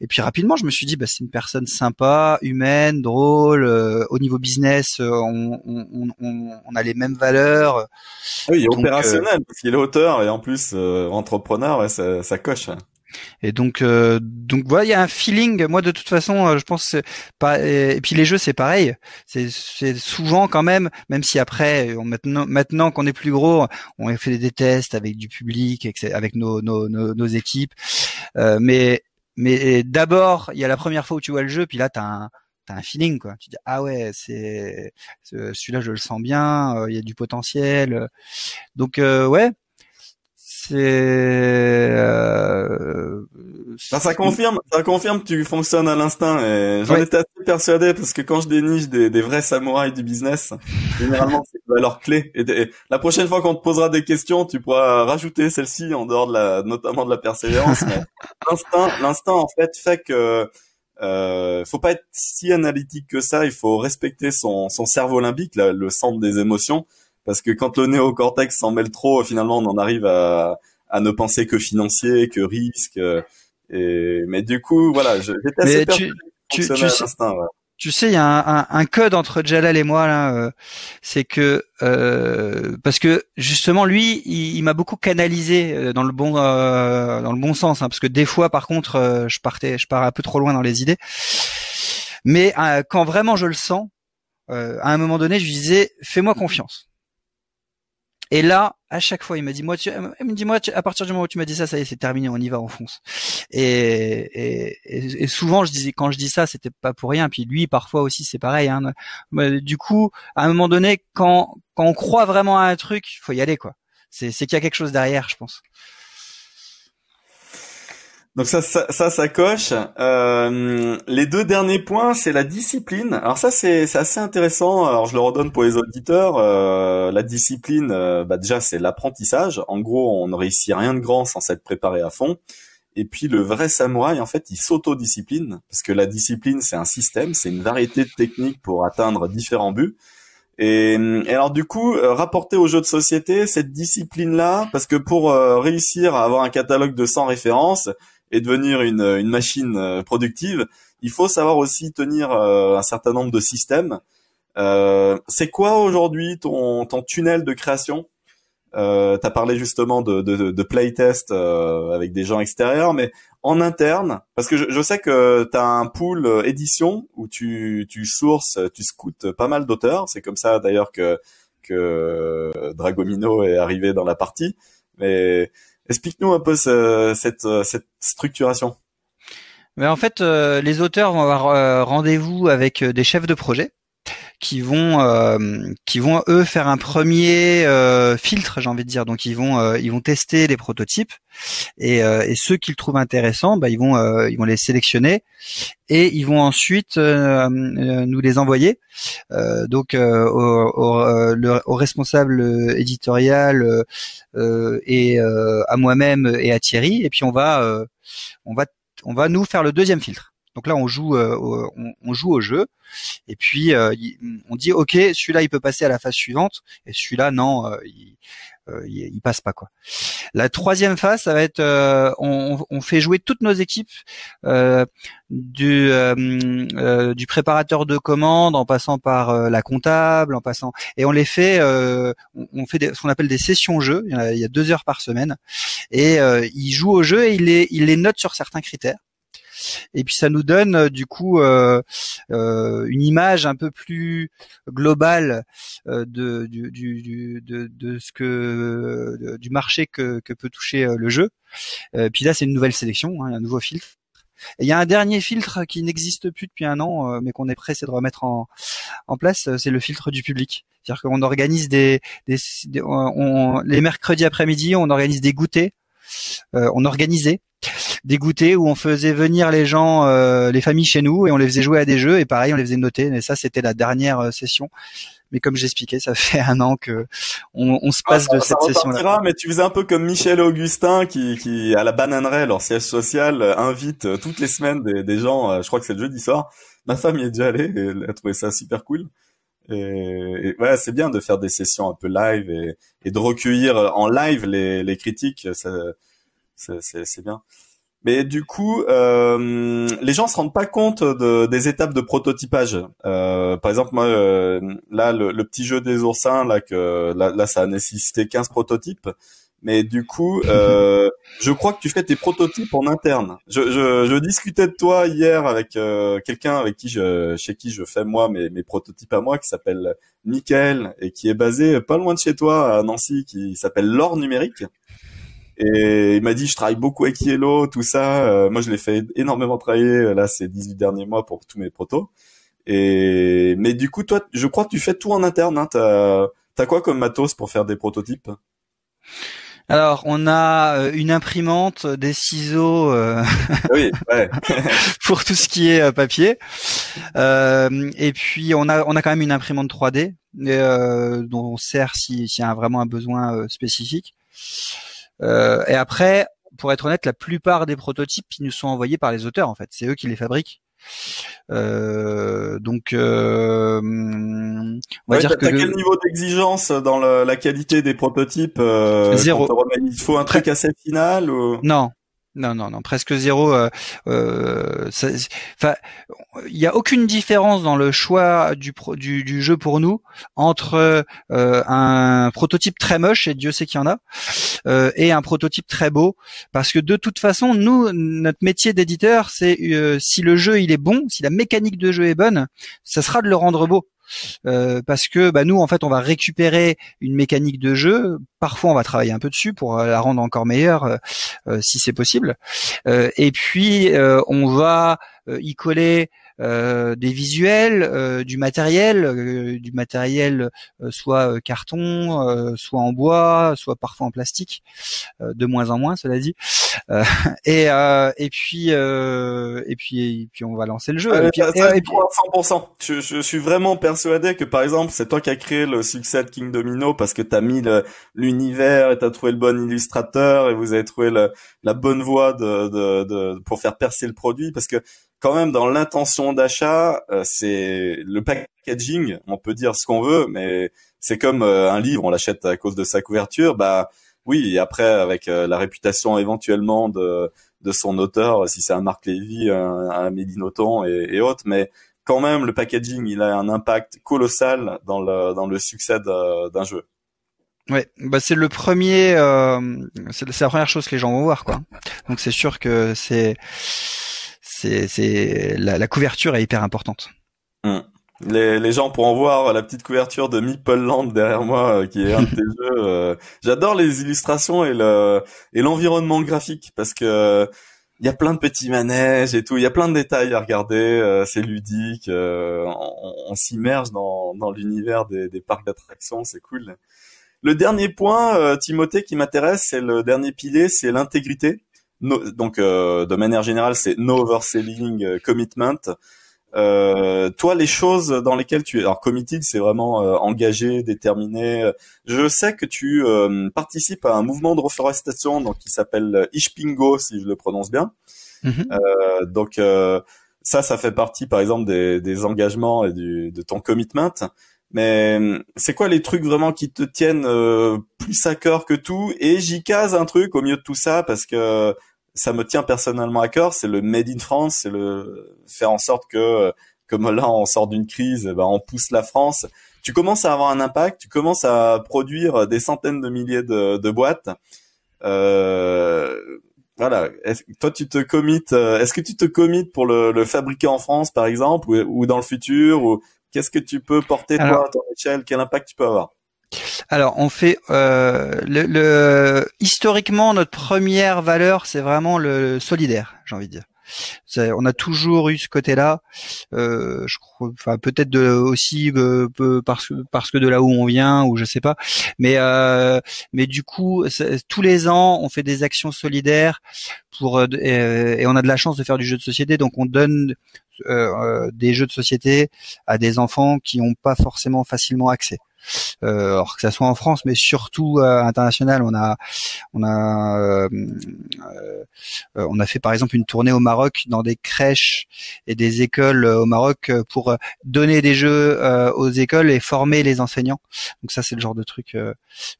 et puis rapidement, je me suis dit, bah, c'est une personne sympa, humaine, drôle. Euh, au niveau business, euh, on, on, on, on, a les mêmes valeurs. Oui, il est opérationnel parce qu'il est auteur et en plus entrepreneur, ouais, ça, ça coche. Et donc, euh, donc voilà, il y a un feeling. Moi, de toute façon, euh, je pense pas. Et puis les jeux, c'est pareil. C'est, souvent quand même, même si après, maintenant, maintenant qu'on est plus gros, on fait des tests avec du public, avec nos, nos, nos, équipes. Euh, mais, mais d'abord, il y a la première fois où tu vois le jeu, puis là, t'as un t'as un feeling quoi. Tu dis ah ouais c'est celui-là je le sens bien, il y a du potentiel. Donc ouais, c'est euh... ça confirme, ça confirme que tu fonctionnes à l'instinct. Et j'en étais assez persuadé parce que quand je déniche des, des vrais samouraïs du business, généralement c'est une valeur clé. Et, la prochaine fois qu'on te posera des questions, tu pourras rajouter celle-ci en dehors de la, notamment de la persévérance. l'instinct, l'instinct en fait fait que euh, faut pas être si analytique que ça. Il faut respecter son, son cerveau limbique, le centre des émotions parce que quand le néocortex s'en mêle trop, finalement, on en arrive à, à ne penser que financier, que risque. Et mais du coup, voilà, j'étais assez tu, tu, tu, sais, tu sais, il y a un, un, code entre Jalal et moi là. Euh, c'est que euh, parce que justement, lui, il, m'a beaucoup canalisé euh, dans le bon euh, dans le bon sens, hein, parce que des fois, par contre, euh, je partais, je pars un peu trop loin dans les idées. Mais quand vraiment je le sens, à un moment donné, je lui disais, fais-moi confiance. Et là, à chaque fois, il m'a dit moi, tu, il me dit moi, à partir du moment où tu m'as dit ça, ça y est, c'est terminé, on y va, on fonce. Et, et, et, souvent, je disais quand je dis ça, c'était pas pour rien. Puis lui, parfois aussi, c'est pareil. Hein. Du coup, à un moment donné, quand quand on croit vraiment à un truc, faut y aller quoi. C'est qu'il y a quelque chose derrière, je pense. Donc ça, ça, ça, coche. Euh, les deux derniers points, c'est la discipline. Alors ça, c'est assez intéressant. Alors je le redonne pour les auditeurs. Euh, la discipline, euh, bah déjà, c'est l'apprentissage. En gros, on ne réussit rien de grand sans s'être préparé à fond. Et puis le vrai samouraï, en fait, il s'auto-discipline parce que la discipline, c'est un système, c'est une variété de techniques pour atteindre différents buts. Et, alors du coup, euh, rapporter aux jeux de société cette discipline-là, parce que pour réussir à avoir un catalogue de 100 références, et devenir une, une machine euh, productive, il faut savoir aussi tenir euh, un certain nombre de systèmes. Euh, c'est quoi aujourd'hui ton, ton tunnel de création? Euh, Tu parlé justement de, de, de playtest euh, avec des gens extérieurs, mais en interne, parce que je, je sais que tu as un pool édition où tu, tu sources, tu scoutes pas mal d'auteurs. C'est comme ça d'ailleurs que, que Dragomino est arrivé dans la partie. Mais Explique-nous un peu cette, euh, cette structuration. Mais en fait, euh, les auteurs vont avoir euh, rendez-vous avec des chefs de projet qui vont qui vont eux faire un premier filtre, j'ai envie de dire. Donc ils vont ils vont tester les prototypes et, et ceux qu'ils trouvent intéressants, bah, ils vont ils vont les sélectionner et ils vont ensuite nous les envoyer donc au, au, au, responsable éditorial et à moi-même et à Thierry et puis on va on va on va nous faire le deuxième filtre. Donc là, on joue, on, joue au jeu, et puis on dit ok, celui-là il peut passer à la phase suivante, et celui-là non, il, euh, il, passe pas quoi. La troisième phase, ça va être, euh, on, fait jouer toutes nos équipes euh, du préparateur de commandes, en passant par la comptable, en passant et on les fait, on, fait ce qu'on appelle des sessions jeux. Il y, a, il a, deux heures par semaine et ils jouent au jeu et les il les notent sur certains critères et puis ça nous donne euh, du coup euh, euh, une image un peu plus globale de, du, du, de, de, ce que du marché que, que peut toucher le jeu. puis là c'est une nouvelle sélection, hein, un nouveau filtre. Et il y a un dernier filtre qui n'existe plus depuis un an, mais qu'on est pressé de remettre en, en place, c'est le filtre du public. C'est-à-dire qu'on organise des, des, on, les mercredis après-midi, on organise des goûters, on organisait des goûters où on faisait venir les gens, euh, les familles chez nous et on les faisait jouer à des jeux et pareil on les faisait noter. Mais ça c'était la dernière euh, session. Mais comme j'expliquais, ça fait un an que on, se passe ah, de cette session-là. Mais tu faisais un peu comme Michel Augustin qui, qui à la bananerie, leur siège social, euh, invite toutes les semaines des, des gens. Je crois que c'est le jeudi soir. Ma femme y est déjà allée et elle a trouvé ça super cool. Et, ouais, c'est bien de faire des sessions un peu live et, et de recueillir en live les, les critiques. C'est bien. Mais du coup, euh, les gens se rendent pas compte de, des étapes de prototypage. Euh, par exemple, moi, euh, là, le, le, petit jeu des oursins, là, que là, là, ça a nécessité 15 prototypes. Mais du coup, euh, je crois que tu fais tes prototypes en interne. Je, je, je discutais de toi hier avec euh, quelqu'un avec qui je, chez qui je fais moi mes, mes prototypes à moi, qui s'appelle Michael et qui est basé pas loin de chez toi à Nancy, qui s'appelle L'Or Numérique. Et il m'a dit, je travaille beaucoup avec Yellow, tout ça. Euh, moi, je l'ai fait énormément travailler là ces 18 derniers mois pour tous mes protos. Et mais du coup, toi, je crois que tu fais tout en interne. Hein. T'as as quoi comme matos pour faire des prototypes? Alors, on a euh, une imprimante, des ciseaux euh, oui, ouais. pour tout ce qui est papier. et puis, on a, on a quand même une imprimante 3D dont on sert s'il y a vraiment un besoin spécifique. Euh, et après, pour être honnête, la plupart des prototypes qui nous sont envoyés par les auteurs, en fait, c'est eux qui les fabriquent. Euh, donc, euh, on va dire que quel niveau d'exigence dans la qualité des prototypes euh, Zéro. Il faut un truc assez final ou... Non, non, non, non, presque zéro. Euh, euh, enfin, il n'y a aucune différence dans le choix du, du, du jeu pour nous entre euh, un prototype très moche et Dieu sait qu'il y en a euh, et un prototype très beau, parce que de toute façon, nous, notre métier d'éditeur, c'est euh, si le jeu il est bon, si la mécanique de jeu est bonne, ça sera de le rendre beau. Euh, parce que bah, nous en fait on va récupérer une mécanique de jeu. Parfois on va travailler un peu dessus pour euh, la rendre encore meilleure euh, si c'est possible. et puis on va y coller des visuels, euh, du matériel, euh, du matériel soit carton, soit en bois, soit parfois en plastique, de moins en moins, cela dit. et et puis et puis et puis on va lancer le jeu. et puis, et, et puis... 100%. Je, je, suis vraiment persuadé que par exemple c'est toi qui as créé le succès de King Domino parce que t'as mis l'univers et t'as trouvé le bon illustrateur et vous avez trouvé la bonne voie de, de, de, pour faire percer le produit parce que quand même dans l'intention d'achat, euh, c'est le packaging. On peut dire ce qu'on veut, mais c'est comme euh, un livre, on l'achète à cause de sa couverture. Bah oui, après avec euh, la réputation éventuellement de de son auteur, si c'est un Marc Lévy, un, un Médinoton et, et autres, mais quand même le packaging, il a un impact colossal dans le dans le succès d'un jeu. Ouais, bah c'est le premier, euh, c'est la première chose que les gens vont voir, quoi. Donc c'est sûr que c'est c'est la, la, couverture est hyper importante. Hmm. Les, les, gens pourront voir la petite couverture de Meeple Land derrière moi, euh, qui est un de tes jeux. Euh. J'adore les illustrations et le et l'environnement graphique parce que il y a plein de petits manèges et tout. Il y a plein de détails à regarder. Euh, c'est ludique. on, on s'immerge dans, dans l'univers des, des parcs d'attractions. C'est cool. Le dernier point, Timothée, qui m'intéresse, c'est le dernier pilier, c'est l'intégrité donc euh, de manière générale, c'est no overselling, euh, commitment. Euh, toi, les choses dans lesquelles tu es, alors committed, c'est vraiment engagé, déterminé. Je sais que tu participes à un mouvement de reforestation, donc qui s'appelle Ishpingo, si je le prononce bien. Mm-hmm. donc ça, ça fait partie, par exemple, des, des engagements et du, de ton commitment. Mais c'est quoi les trucs vraiment qui te tiennent euh, plus à cœur que tout? Et j'y case un truc au milieu de tout ça parce que ça me tient personnellement à cœur. C'est le made in France, c'est le faire en sorte que comme là on sort d'une crise, ben on pousse la France. Tu commences à avoir un impact, tu commences à produire des centaines de milliers de, de boîtes. Euh, voilà. toi, tu te commites. Euh, est-ce que tu te commites pour le, le, fabriquer en France, par exemple, ou, ou dans le futur, ou Qu'est-ce que tu peux porter toi à ton échelle? Quel impact tu peux avoir? Alors, on fait euh, le, historiquement notre première valeur, c'est vraiment le solidaire, j'ai envie de dire on a toujours eu ce côté-là. Euh, je crois, enfin peut-être de, aussi euh, parce que parce que de là où on vient ou je sais pas. Mais euh, mais du coup, tous les ans, on fait des actions solidaires pour et, on a de la chance de faire du jeu de société, donc on donne des jeux de société à des enfants qui n'ont pas forcément facilement accès. Euh, alors que ça soit en France, mais surtout euh, international. On a, on a, euh, on a fait par exemple une tournée au Maroc dans des crèches et des écoles au Maroc pour donner des jeux aux écoles et former les enseignants. Donc ça, c'est le genre de truc.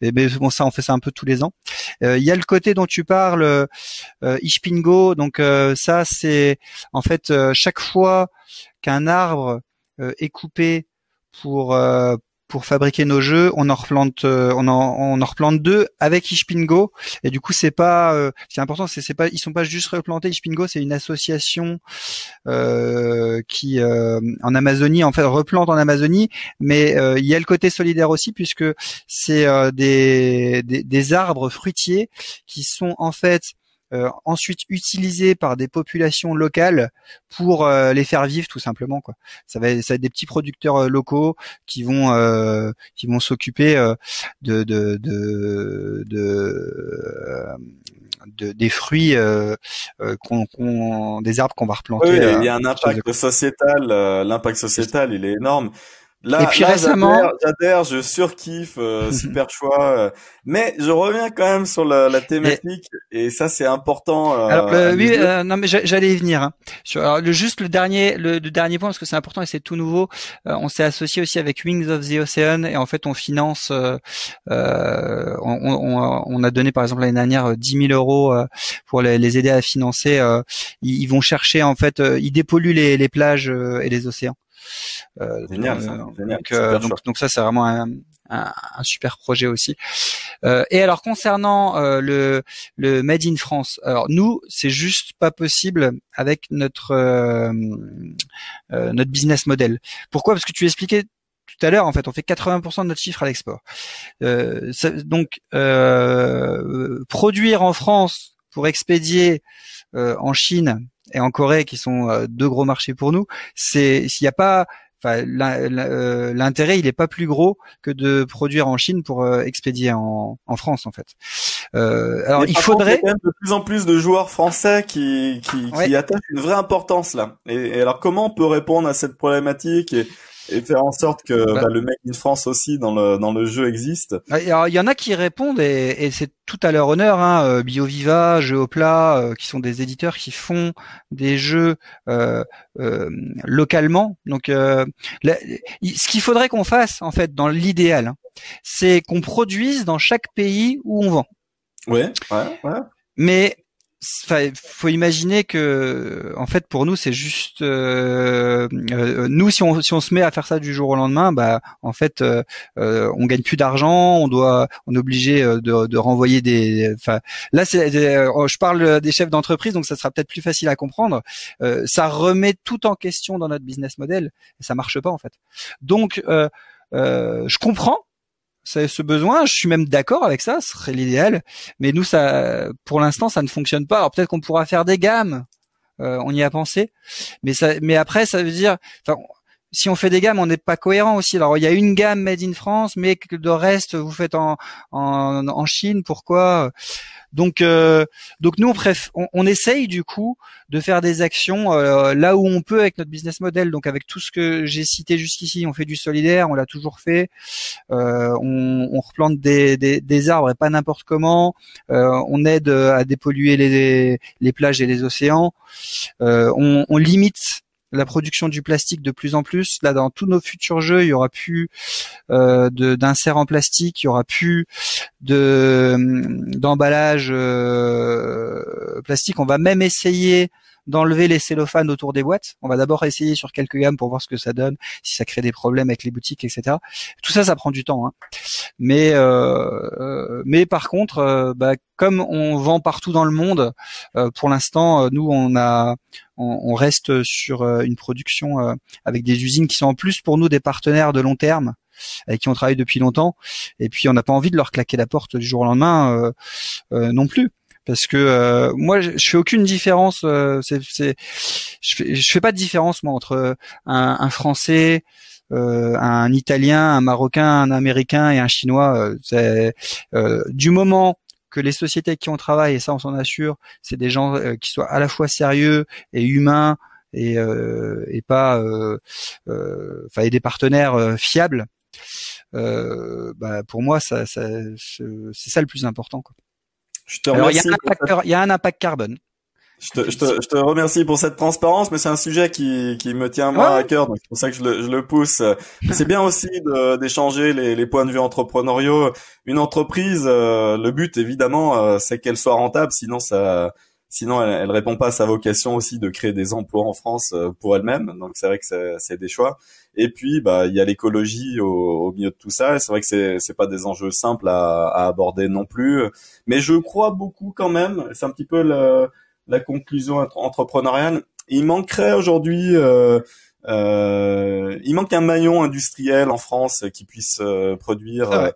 mais bon, ça, on fait ça un peu tous les ans. Il y a le côté dont tu parles, Ishpingo. Donc ça, c'est en fait chaque fois qu'un arbre est coupé pour pour fabriquer nos jeux, on en replante, euh, on en, on en replante deux avec Ishpingo. Et du coup, c'est pas, euh, c'est important, c'est, pas, ils sont pas juste replantés. Ishpingo, c'est une association euh, qui en Amazonie, en fait, replante en Amazonie, mais il y a le côté solidaire aussi puisque c'est des, des, des arbres fruitiers qui sont en fait euh, ensuite utilisés par des populations locales pour euh, les faire vivre tout simplement quoi. Ça va, ça va être des petits producteurs euh, locaux qui vont qui vont s'occuper de de de, de des fruits qu'on, des arbres qu'on va replanter. Oui, il y a un impact sociétal. L'impact sociétal, il est énorme. Là, et puis récemment, j'adhère, je surkiffe, euh, super choix. Euh, mais je reviens quand même sur la, la thématique et ça c'est important. Euh, alors oui, non mais j'allais y venir. Hein. Sur, alors, le, juste le dernier, le, dernier point parce que c'est important et c'est tout nouveau. on s'est associé aussi avec Wings of the Ocean et en fait on finance. On, on, on, a donné par exemple l'année dernière 10 000 euros pour les, les, aider à financer. Ils, ils, vont chercher en fait, ils dépolluent les, les plages et les océans. Euh, génial, ça. Génial. Donc, euh, donc, ça, c'est vraiment un, un, un, super projet aussi. Euh, et alors concernant euh, le, le Made in France, alors nous, c'est juste pas possible avec notre euh, notre business model. Pourquoi? Parce que tu expliquais tout à l'heure, en fait, on fait 80% de notre chiffre à l'export. donc, produire en France pour expédier en Chine et en Corée, qui sont deux gros marchés pour nous, c'est s'il n'y a pas euh, l'intérêt il est pas plus gros que de produire en Chine pour euh, expédier en, en, France en fait. Euh, alors il faudrait il y a de plus en plus de joueurs français qui qui, qui attachent une vraie importance là. Et, et, alors comment on peut répondre à cette problématique et, et faire en sorte que bah, bah, le Made in France aussi dans le dans le jeu existe. Bah, il y en a qui répondent et, et c'est tout à leur honneur. Hein, euh, BioViva, Geopla, euh, qui sont des éditeurs qui font des jeux euh, euh localement. Donc, euh, ce qu'il faudrait qu'on fasse en fait dans l'idéal, hein, c'est qu'on produise dans chaque pays où on vend. Ouais, ouais, ouais. Mais faut imaginer que, en fait, pour nous, c'est juste euh, euh, nous si on si on se met à faire ça du jour au lendemain, bah, en fait, euh, euh on gagne plus d'argent, on doit, on est obligé euh, de, de renvoyer des. Enfin, là, c'est, je parle des chefs d'entreprise, donc ça sera peut-être plus facile à comprendre. ça remet tout en question dans notre business model, et ça marche pas en fait. Donc, je comprends ce besoin. Je suis même d'accord avec ça, ce serait l'idéal. Mais nous, ça, pour l'instant, ça ne fonctionne pas. Alors peut-être qu'on pourra faire des gammes. Euh, on y a pensé, mais ça, mais après, ça veut dire, si on fait des gammes, on n'est pas cohérent aussi. Alors il y a une gamme made in France, mais le reste vous faites en, en, en Chine. Pourquoi? Donc euh, donc nous on, préf on, on, essaye du coup de faire des actions euh, là où on peut avec notre business model. Donc avec tout ce que j'ai cité jusqu'ici, on fait du solidaire, on l'a toujours fait. Euh, on, on, replante des, des, des, arbres et pas n'importe comment. Euh, on aide à dépolluer les, les plages et les océans. Euh, on, on limite la production du plastique de plus en plus. Là, dans tous nos futurs jeux, il y aura plus euh, d'inserts en plastique, il y aura plus de d'emballage euh, plastique. On va même essayer d'enlever les cellophanes autour des boîtes. On va d'abord essayer sur quelques gammes pour voir ce que ça donne, si ça crée des problèmes avec les boutiques, etc. Tout ça, ça prend du temps. Hein. Mais euh, euh mais par contre, euh, bah, comme on vend partout dans le monde, pour l'instant, nous on a on, reste sur une production avec des usines qui sont en plus pour nous des partenaires de long terme avec qui on travaille depuis longtemps. Et puis on n'a pas envie de leur claquer la porte du jour au lendemain euh, non plus parce que euh, moi je, fais aucune différence c'est, je, fais, je fais pas de différence moi entre un, un français un italien un marocain un américain et un chinois c'est du moment que les sociétés avec qui on travaille et ça on s'en assure c'est des gens qui soient à la fois sérieux et humains et, et pas enfin et des partenaires fiables bah, pour moi ça, ça c'est ça le plus important quoi. Je te Alors, il y, a un impact carbone. Je te, je, te, je te, remercie pour cette transparence, mais c'est un sujet qui, qui me tient moi à cœur, donc c'est pour ça que je le, je le pousse. C'est bien aussi d'échanger les, les, points de vue entrepreneuriaux. Une entreprise, euh, le but évidemment, euh, c'est qu'elle soit rentable, sinon ça, sinon elle, elle, répond pas à sa vocation aussi de créer des emplois en France euh, pour elle-même. Donc c'est vrai que c'est des choix. Et puis bah il y a l'écologie au, au, milieu de tout ça. C'est vrai que c'est c'est pas des enjeux simples à, à aborder non plus, mais je crois beaucoup quand même. C'est un petit peu le la conclusion entrepreneuriale. Il manquerait aujourd'hui, euh, euh, il manque un maillon industriel en France qui puisse euh, produire. Euh,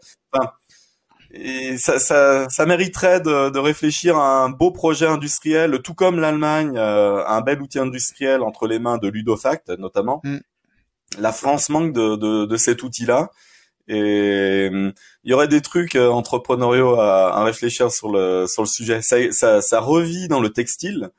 et ça, ça, ça mériterait de, de, réfléchir à un beau projet industriel, tout comme l'Allemagne a un bel outil industriel entre les mains de Ludofact notamment. Mm. La France manque de, de, de cet outil-là. Et il y aurait des trucs euh, entrepreneuriaux à, à, réfléchir sur le sur le sujet. Ça, ça, ça, revit dans le textile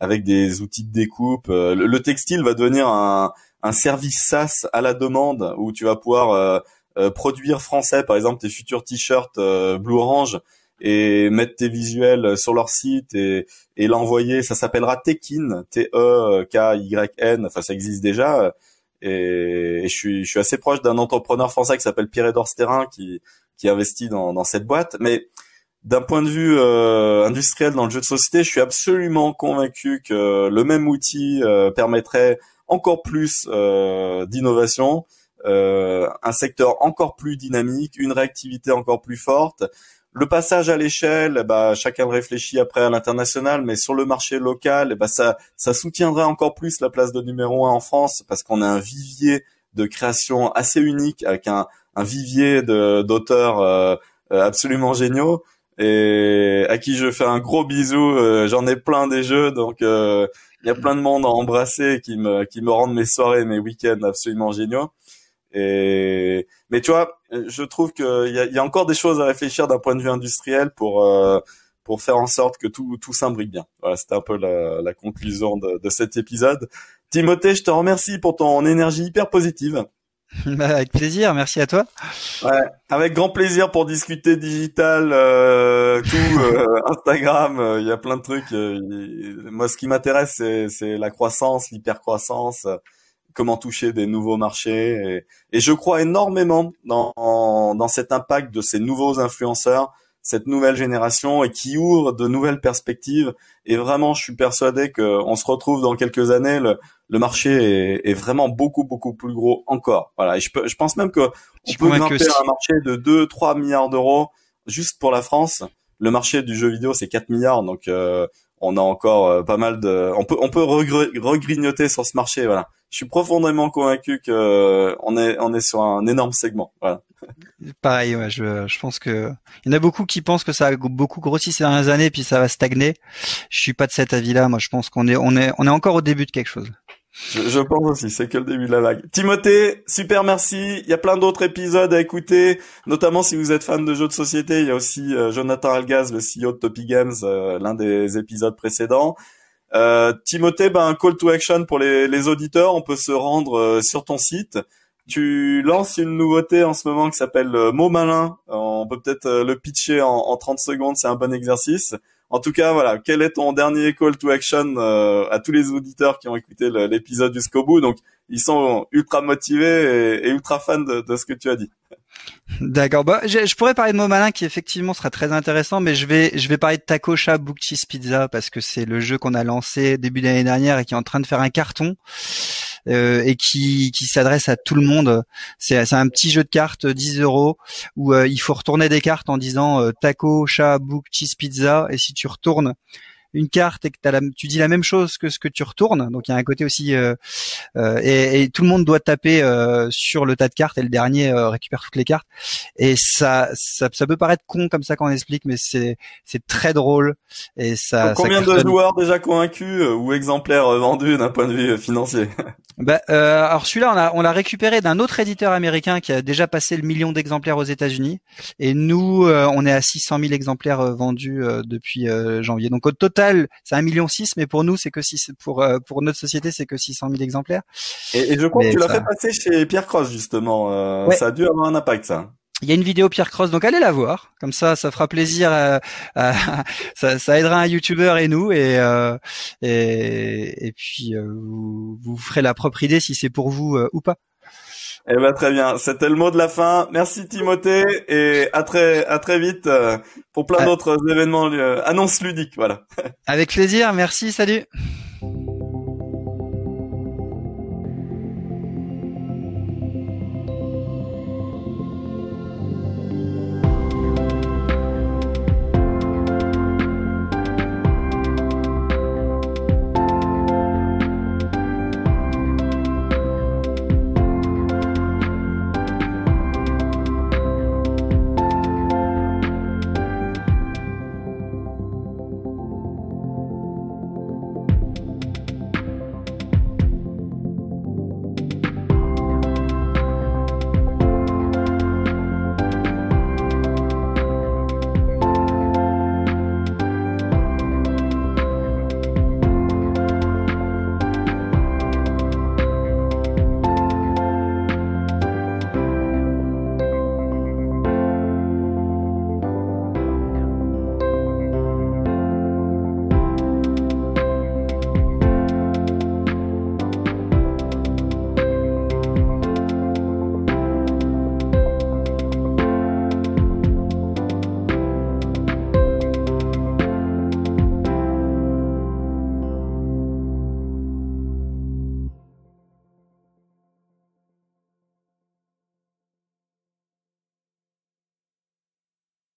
avec des outils de découpe. Euh, le, textile va devenir un, un service SaaS à la demande où tu vas pouvoir euh, produire français, par exemple tes futurs t-shirts Blue Orange et mettre tes visuels sur leur site et, et l'envoyer. Ça s'appellera Tekin, T-E-K-Y-N. Enfin, ça existe déjà et, je, suis, assez proche d'un entrepreneur français qui s'appelle Pierre Dorsterin qui, qui investit dans, dans cette boîte. Mais d'un point de vue euh, industriel dans le jeu de société, je suis absolument convaincu que le même outil euh, permettrait encore plus euh, d'innovation, un secteur encore plus dynamique, une réactivité encore plus forte, le passage à l'échelle, bah, chacun réfléchit après à l'international, mais sur le marché local, bah, ça, ça soutiendrait encore plus la place de numéro un en France parce qu'on a un vivier de création assez unique avec un, vivier d'auteurs euh, euh, absolument géniaux et à qui je fais un gros bisou. Euh, j'en ai plein des jeux, donc il y a plein de monde à embrasser qui me qui me rendent mes soirées, mes week-ends absolument géniaux. Et mais tu vois, je trouve qu'il y a, y a encore des choses à réfléchir d'un point de vue industriel pour euh, pour faire en sorte que tout tout s'imbrique bien. Voilà, c'était un peu la, la conclusion de, de, cet épisode. Timothée, je te remercie pour ton énergie hyper positive. Bah, avec plaisir, merci à toi. Ouais, avec grand plaisir pour discuter digital, euh, tout euh, Instagram, euh, il y a plein de trucs. moi, ce qui m'intéresse, c'est, c'est la croissance, l'hypercroissance comment toucher des nouveaux marchés. Et, je crois énormément dans, dans cet impact de ces nouveaux influenceurs, cette nouvelle génération et qui ouvre de nouvelles perspectives. Et vraiment, je suis persuadé qu'on se retrouve dans quelques années. Le, le marché est, vraiment beaucoup beaucoup plus gros encore. Voilà. Et je, je pense même que on peut grimper un marché de 2-3 milliards d'euros juste pour la France. Le marché du jeu vidéo c'est 4 milliards, donc euh, on a encore euh, pas mal de, on peut on peut regrignoter sur ce marché. Voilà je suis profondément convaincu que euh, on est on est sur un énorme segment. Voilà. Pareil, ouais, je, je pense que il y en a beaucoup qui pensent que ça a beaucoup grossi ces dernières années puis ça va stagner. Je suis pas de cet avis-là. Moi, je pense qu'on est on est on est encore au début de quelque chose. Je, je pense aussi, c'est que le début de la vague. Timothée, super merci. Il y a plein d'autres épisodes à écouter, notamment si vous êtes fan de jeux de société. Il y a aussi euh, Jonathan Algaz, le CEO de Topi Games, euh, l'un des épisodes précédents. Euh, Timothée, ben, un call to action pour les, les auditeurs, on peut se rendre euh, sur ton site. Tu lances une nouveauté en ce moment qui s'appelle euh, Mot Malin. On peut peut-être euh, le pitcher en, en 30 secondes, c'est un bon exercice. En tout cas, voilà, quel est ton dernier call to action à tous les auditeurs qui ont écouté l'épisode jusqu'au bout? Donc, ils sont ultra motivés et, ultra fans de, de, ce que tu as dit. D'accord. Bah, je, pourrais parler de Mot Malin qui effectivement sera très intéressant, mais je vais je vais parler de Tacocha Book Cheese Pizza parce que c'est le jeu qu'on a lancé début d'année dernière et qui est en train de faire un carton. Euh, et qui, qui s'adresse à tout le monde. C'est un petit jeu de cartes 10 euros où euh, il faut retourner des cartes en disant euh, taco, chat, book, cheese, pizza. Et si tu retournes une carte et que as la, tu dis la même chose que ce que tu retournes. Donc il y a un côté aussi euh, euh, et, et, tout le monde doit taper euh, sur le tas de cartes et le dernier récupère toutes les cartes. Et ça, ça, ça peut paraître con comme ça quand on explique, mais c'est c'est très drôle et ça. combien de joueurs déjà convaincus ou exemplaires vendus d'un point de vue financier? Bah, euh, alors celui-là, on l'a on l'a récupéré d'un autre éditeur américain qui a déjà passé le million d'exemplaires aux États-Unis, et nous, on est à 600 000 exemplaires vendus depuis janvier. Donc au total total, c'est un million six, mais pour nous, c'est que six, pour euh, pour notre société, c'est que 600 000 exemplaires. Et, et je crois que tu l'as fait passer chez Pierre Cross justement. Euh, Ça a dû avoir un impact, ça. Il y a une vidéo Pierre Cross, donc allez la voir. Comme ça, ça fera plaisir. À, ça, ça, aidera un YouTuber et nous, et euh, et, et, puis euh, vous, vous ferez la propre idée si c'est pour vous ou pas. Eh ben très bien, c'était le mot de la fin. Merci Timothée et à très à très vite euh, pour plein d'autres événements euh, annonces ludiques, voilà. Avec plaisir, merci, salut.